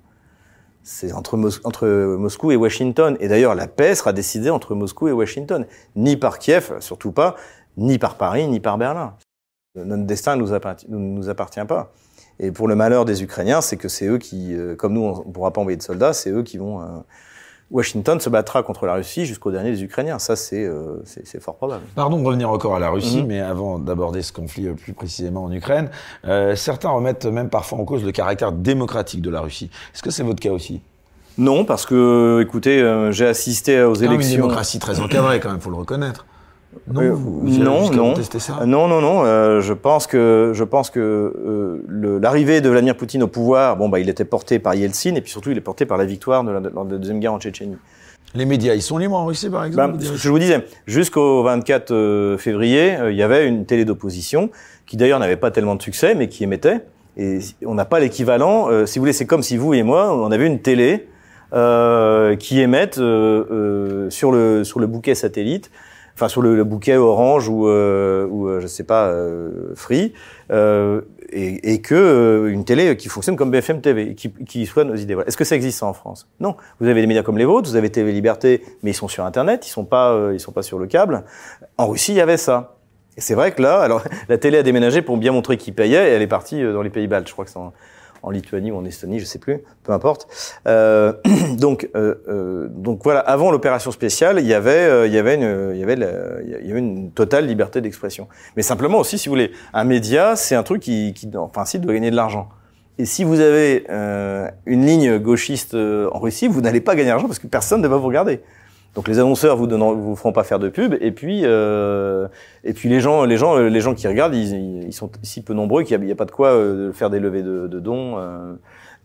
C'est entre, Moscou et Washington. Et d'ailleurs, la paix sera décidée entre Moscou et Washington. Ni par Kiev, surtout pas, ni par Paris, ni par Berlin. Notre destin ne nous, appartient, nous appartient pas. Et pour le malheur des Ukrainiens, c'est que c'est eux qui, euh, comme nous, on ne pourra pas envoyer de soldats, c'est eux qui vont. Euh, Washington se battra contre la Russie jusqu'au dernier des Ukrainiens. Ça, c'est euh, fort probable. Pardon de revenir encore à la Russie, mhm. mais avant d'aborder ce conflit plus précisément en Ukraine, certains remettent même parfois en cause le caractère démocratique de la Russie. Est-ce que c'est votre cas aussi? Non, parce que, écoutez, j'ai assisté aux élections. une démocratie très encadrée, quand même, faut le reconnaître. Non, euh, non, non. Ça non, non, non. Euh, je pense que je pense que euh, l'arrivée de Vladimir Poutine au pouvoir, bon bah, il était porté par Yeltsin et puis surtout il est porté par la victoire de la, deuxième guerre en Tchétchénie. Les médias, ils sont libres en Russie, par exemple. Ben, je vous disais, jusqu'au 24 février, il y avait une télé d'opposition qui d'ailleurs n'avait pas tellement de succès, mais qui émettait. Et on n'a pas l'équivalent. si vous voulez, c'est comme si vous et moi, on avait une télé qui émette sur le sur le bouquet satellite enfin sur le, bouquet Orange ou, euh, ou euh, je sais pas euh, Free, euh, et, et, que une télé qui fonctionne comme BFM TV, qui, qui soit nos idées. Est-ce que ça existe ça en France? Non. Vous avez des médias comme les vôtres, vous avez TV Liberté, mais ils sont sur Internet, ils sont pas, ils sont pas sur le câble. En Russie, il y avait ça. Et c'est vrai que là, alors la télé a déménagé pour bien montrer qui payait, et elle est partie dans les pays baltes. Je crois que c'est en Lituanie ou en Estonie, je sais plus, peu importe. Euh, donc, euh, euh, donc voilà, avant l'opération spéciale, il y avait, euh, il y avait une, il y avait, il y avait une totale liberté d'expression. Mais simplement aussi, si vous voulez, un média, c'est un truc qui, qui en principe, doit gagner de l'argent. Et si vous avez euh, une ligne gauchiste en Russie, vous n'allez pas gagner d'argent parce que personne ne va vous regarder. Donc les annonceurs vous donneront, vous feront pas faire de pub, et puis euh, et puis les gens, les gens, les gens qui regardent, ils, ils sont si peu nombreux qu'il n'y a, pas de quoi euh, faire des levées de, dons. Euh.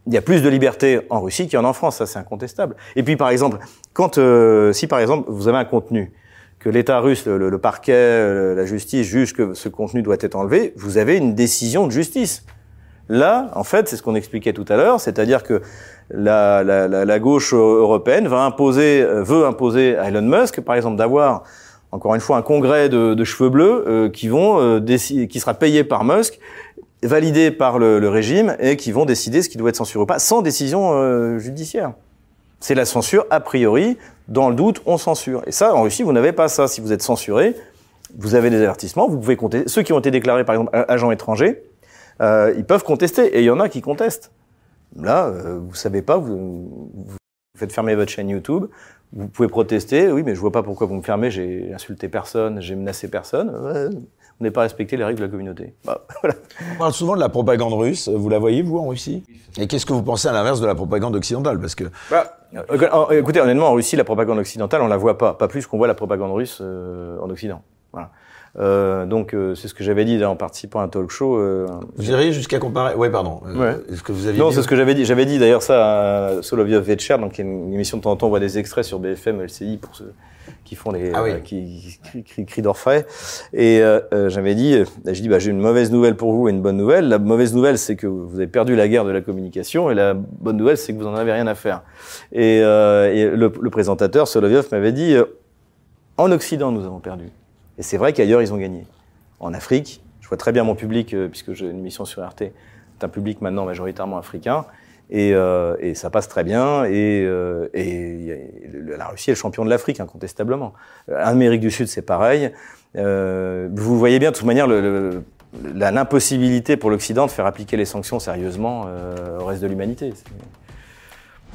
Il y a plus de liberté en Russie qu'il y en en France, ça c'est incontestable. Et puis par exemple, quand euh, si par exemple vous avez un contenu que l'État russe, le, le parquet, euh, la justice juge que ce contenu doit être enlevé, vous avez une décision de justice. Là, en fait, c'est ce qu'on expliquait tout à l'heure, c'est-à-dire que la, la, la, gauche européenne va imposer, euh, veut imposer à Elon Musk, par exemple, d'avoir encore une fois un congrès de, de cheveux bleus euh, qui vont euh, qui sera payé par Musk, validé par le, le, régime et qui vont décider ce qui doit être censuré ou pas, sans décision judiciaire. C'est la censure a priori. Dans le doute, on censure. Et ça, en Russie, vous n'avez pas ça. Si vous êtes censuré, vous avez des avertissements. Vous pouvez compter. Ceux qui ont été déclarés, par exemple, agents étrangers, euh, ils peuvent contester. Et il y en a qui contestent. Là, euh, vous savez pas, vous, vous, faites fermer votre chaîne YouTube, vous pouvez protester. Oui, mais je vois pas pourquoi vous me fermez. J'ai insulté personne, j'ai menacé personne. vous n'avez pas respecté les règles de la communauté. Bah, voilà. On parle souvent de la propagande russe. Vous la voyez, vous, en Russie? Et qu'est-ce que vous pensez à l'inverse de la propagande occidentale? Parce que. Bah, écoutez, honnêtement, en Russie, la propagande occidentale, on la voit pas. Pas plus qu'on voit la propagande russe euh, en Occident. Voilà. Euh, donc euh, c'est ce que j'avais dit en participant à un talk show. Euh, vous iriez jusqu'à comparer Oui, pardon. Euh, ouais. Est-ce que vous aviez Non, c'est ce que j'avais dit. J'avais dit d'ailleurs ça à Soloviev Vetcher, donc une émission de temps en temps on voit des extraits sur BFM LCI pour ceux qui font les ah oui. qui, qui, crient, crient d'orfraie. Et j'avais dit, j'ai dit bah, j'ai une mauvaise nouvelle pour vous et une bonne nouvelle. La mauvaise nouvelle c'est que vous avez perdu la guerre de la communication et la bonne nouvelle c'est que vous en avez rien à faire. Et, et le, le présentateur Soloviev m'avait dit en Occident nous avons perdu. Et c'est vrai qu'ailleurs, ils ont gagné. En Afrique, je vois très bien mon public, euh, puisque j'ai une mission sur RT, c'est un public maintenant majoritairement africain. Et, euh, ça passe très bien. Et, euh, la Russie est le champion de l'Afrique, incontestablement. L'Amérique du Sud, c'est pareil. Vous voyez bien, de toute manière, l'impossibilité pour l'Occident de faire appliquer les sanctions sérieusement au reste de l'humanité.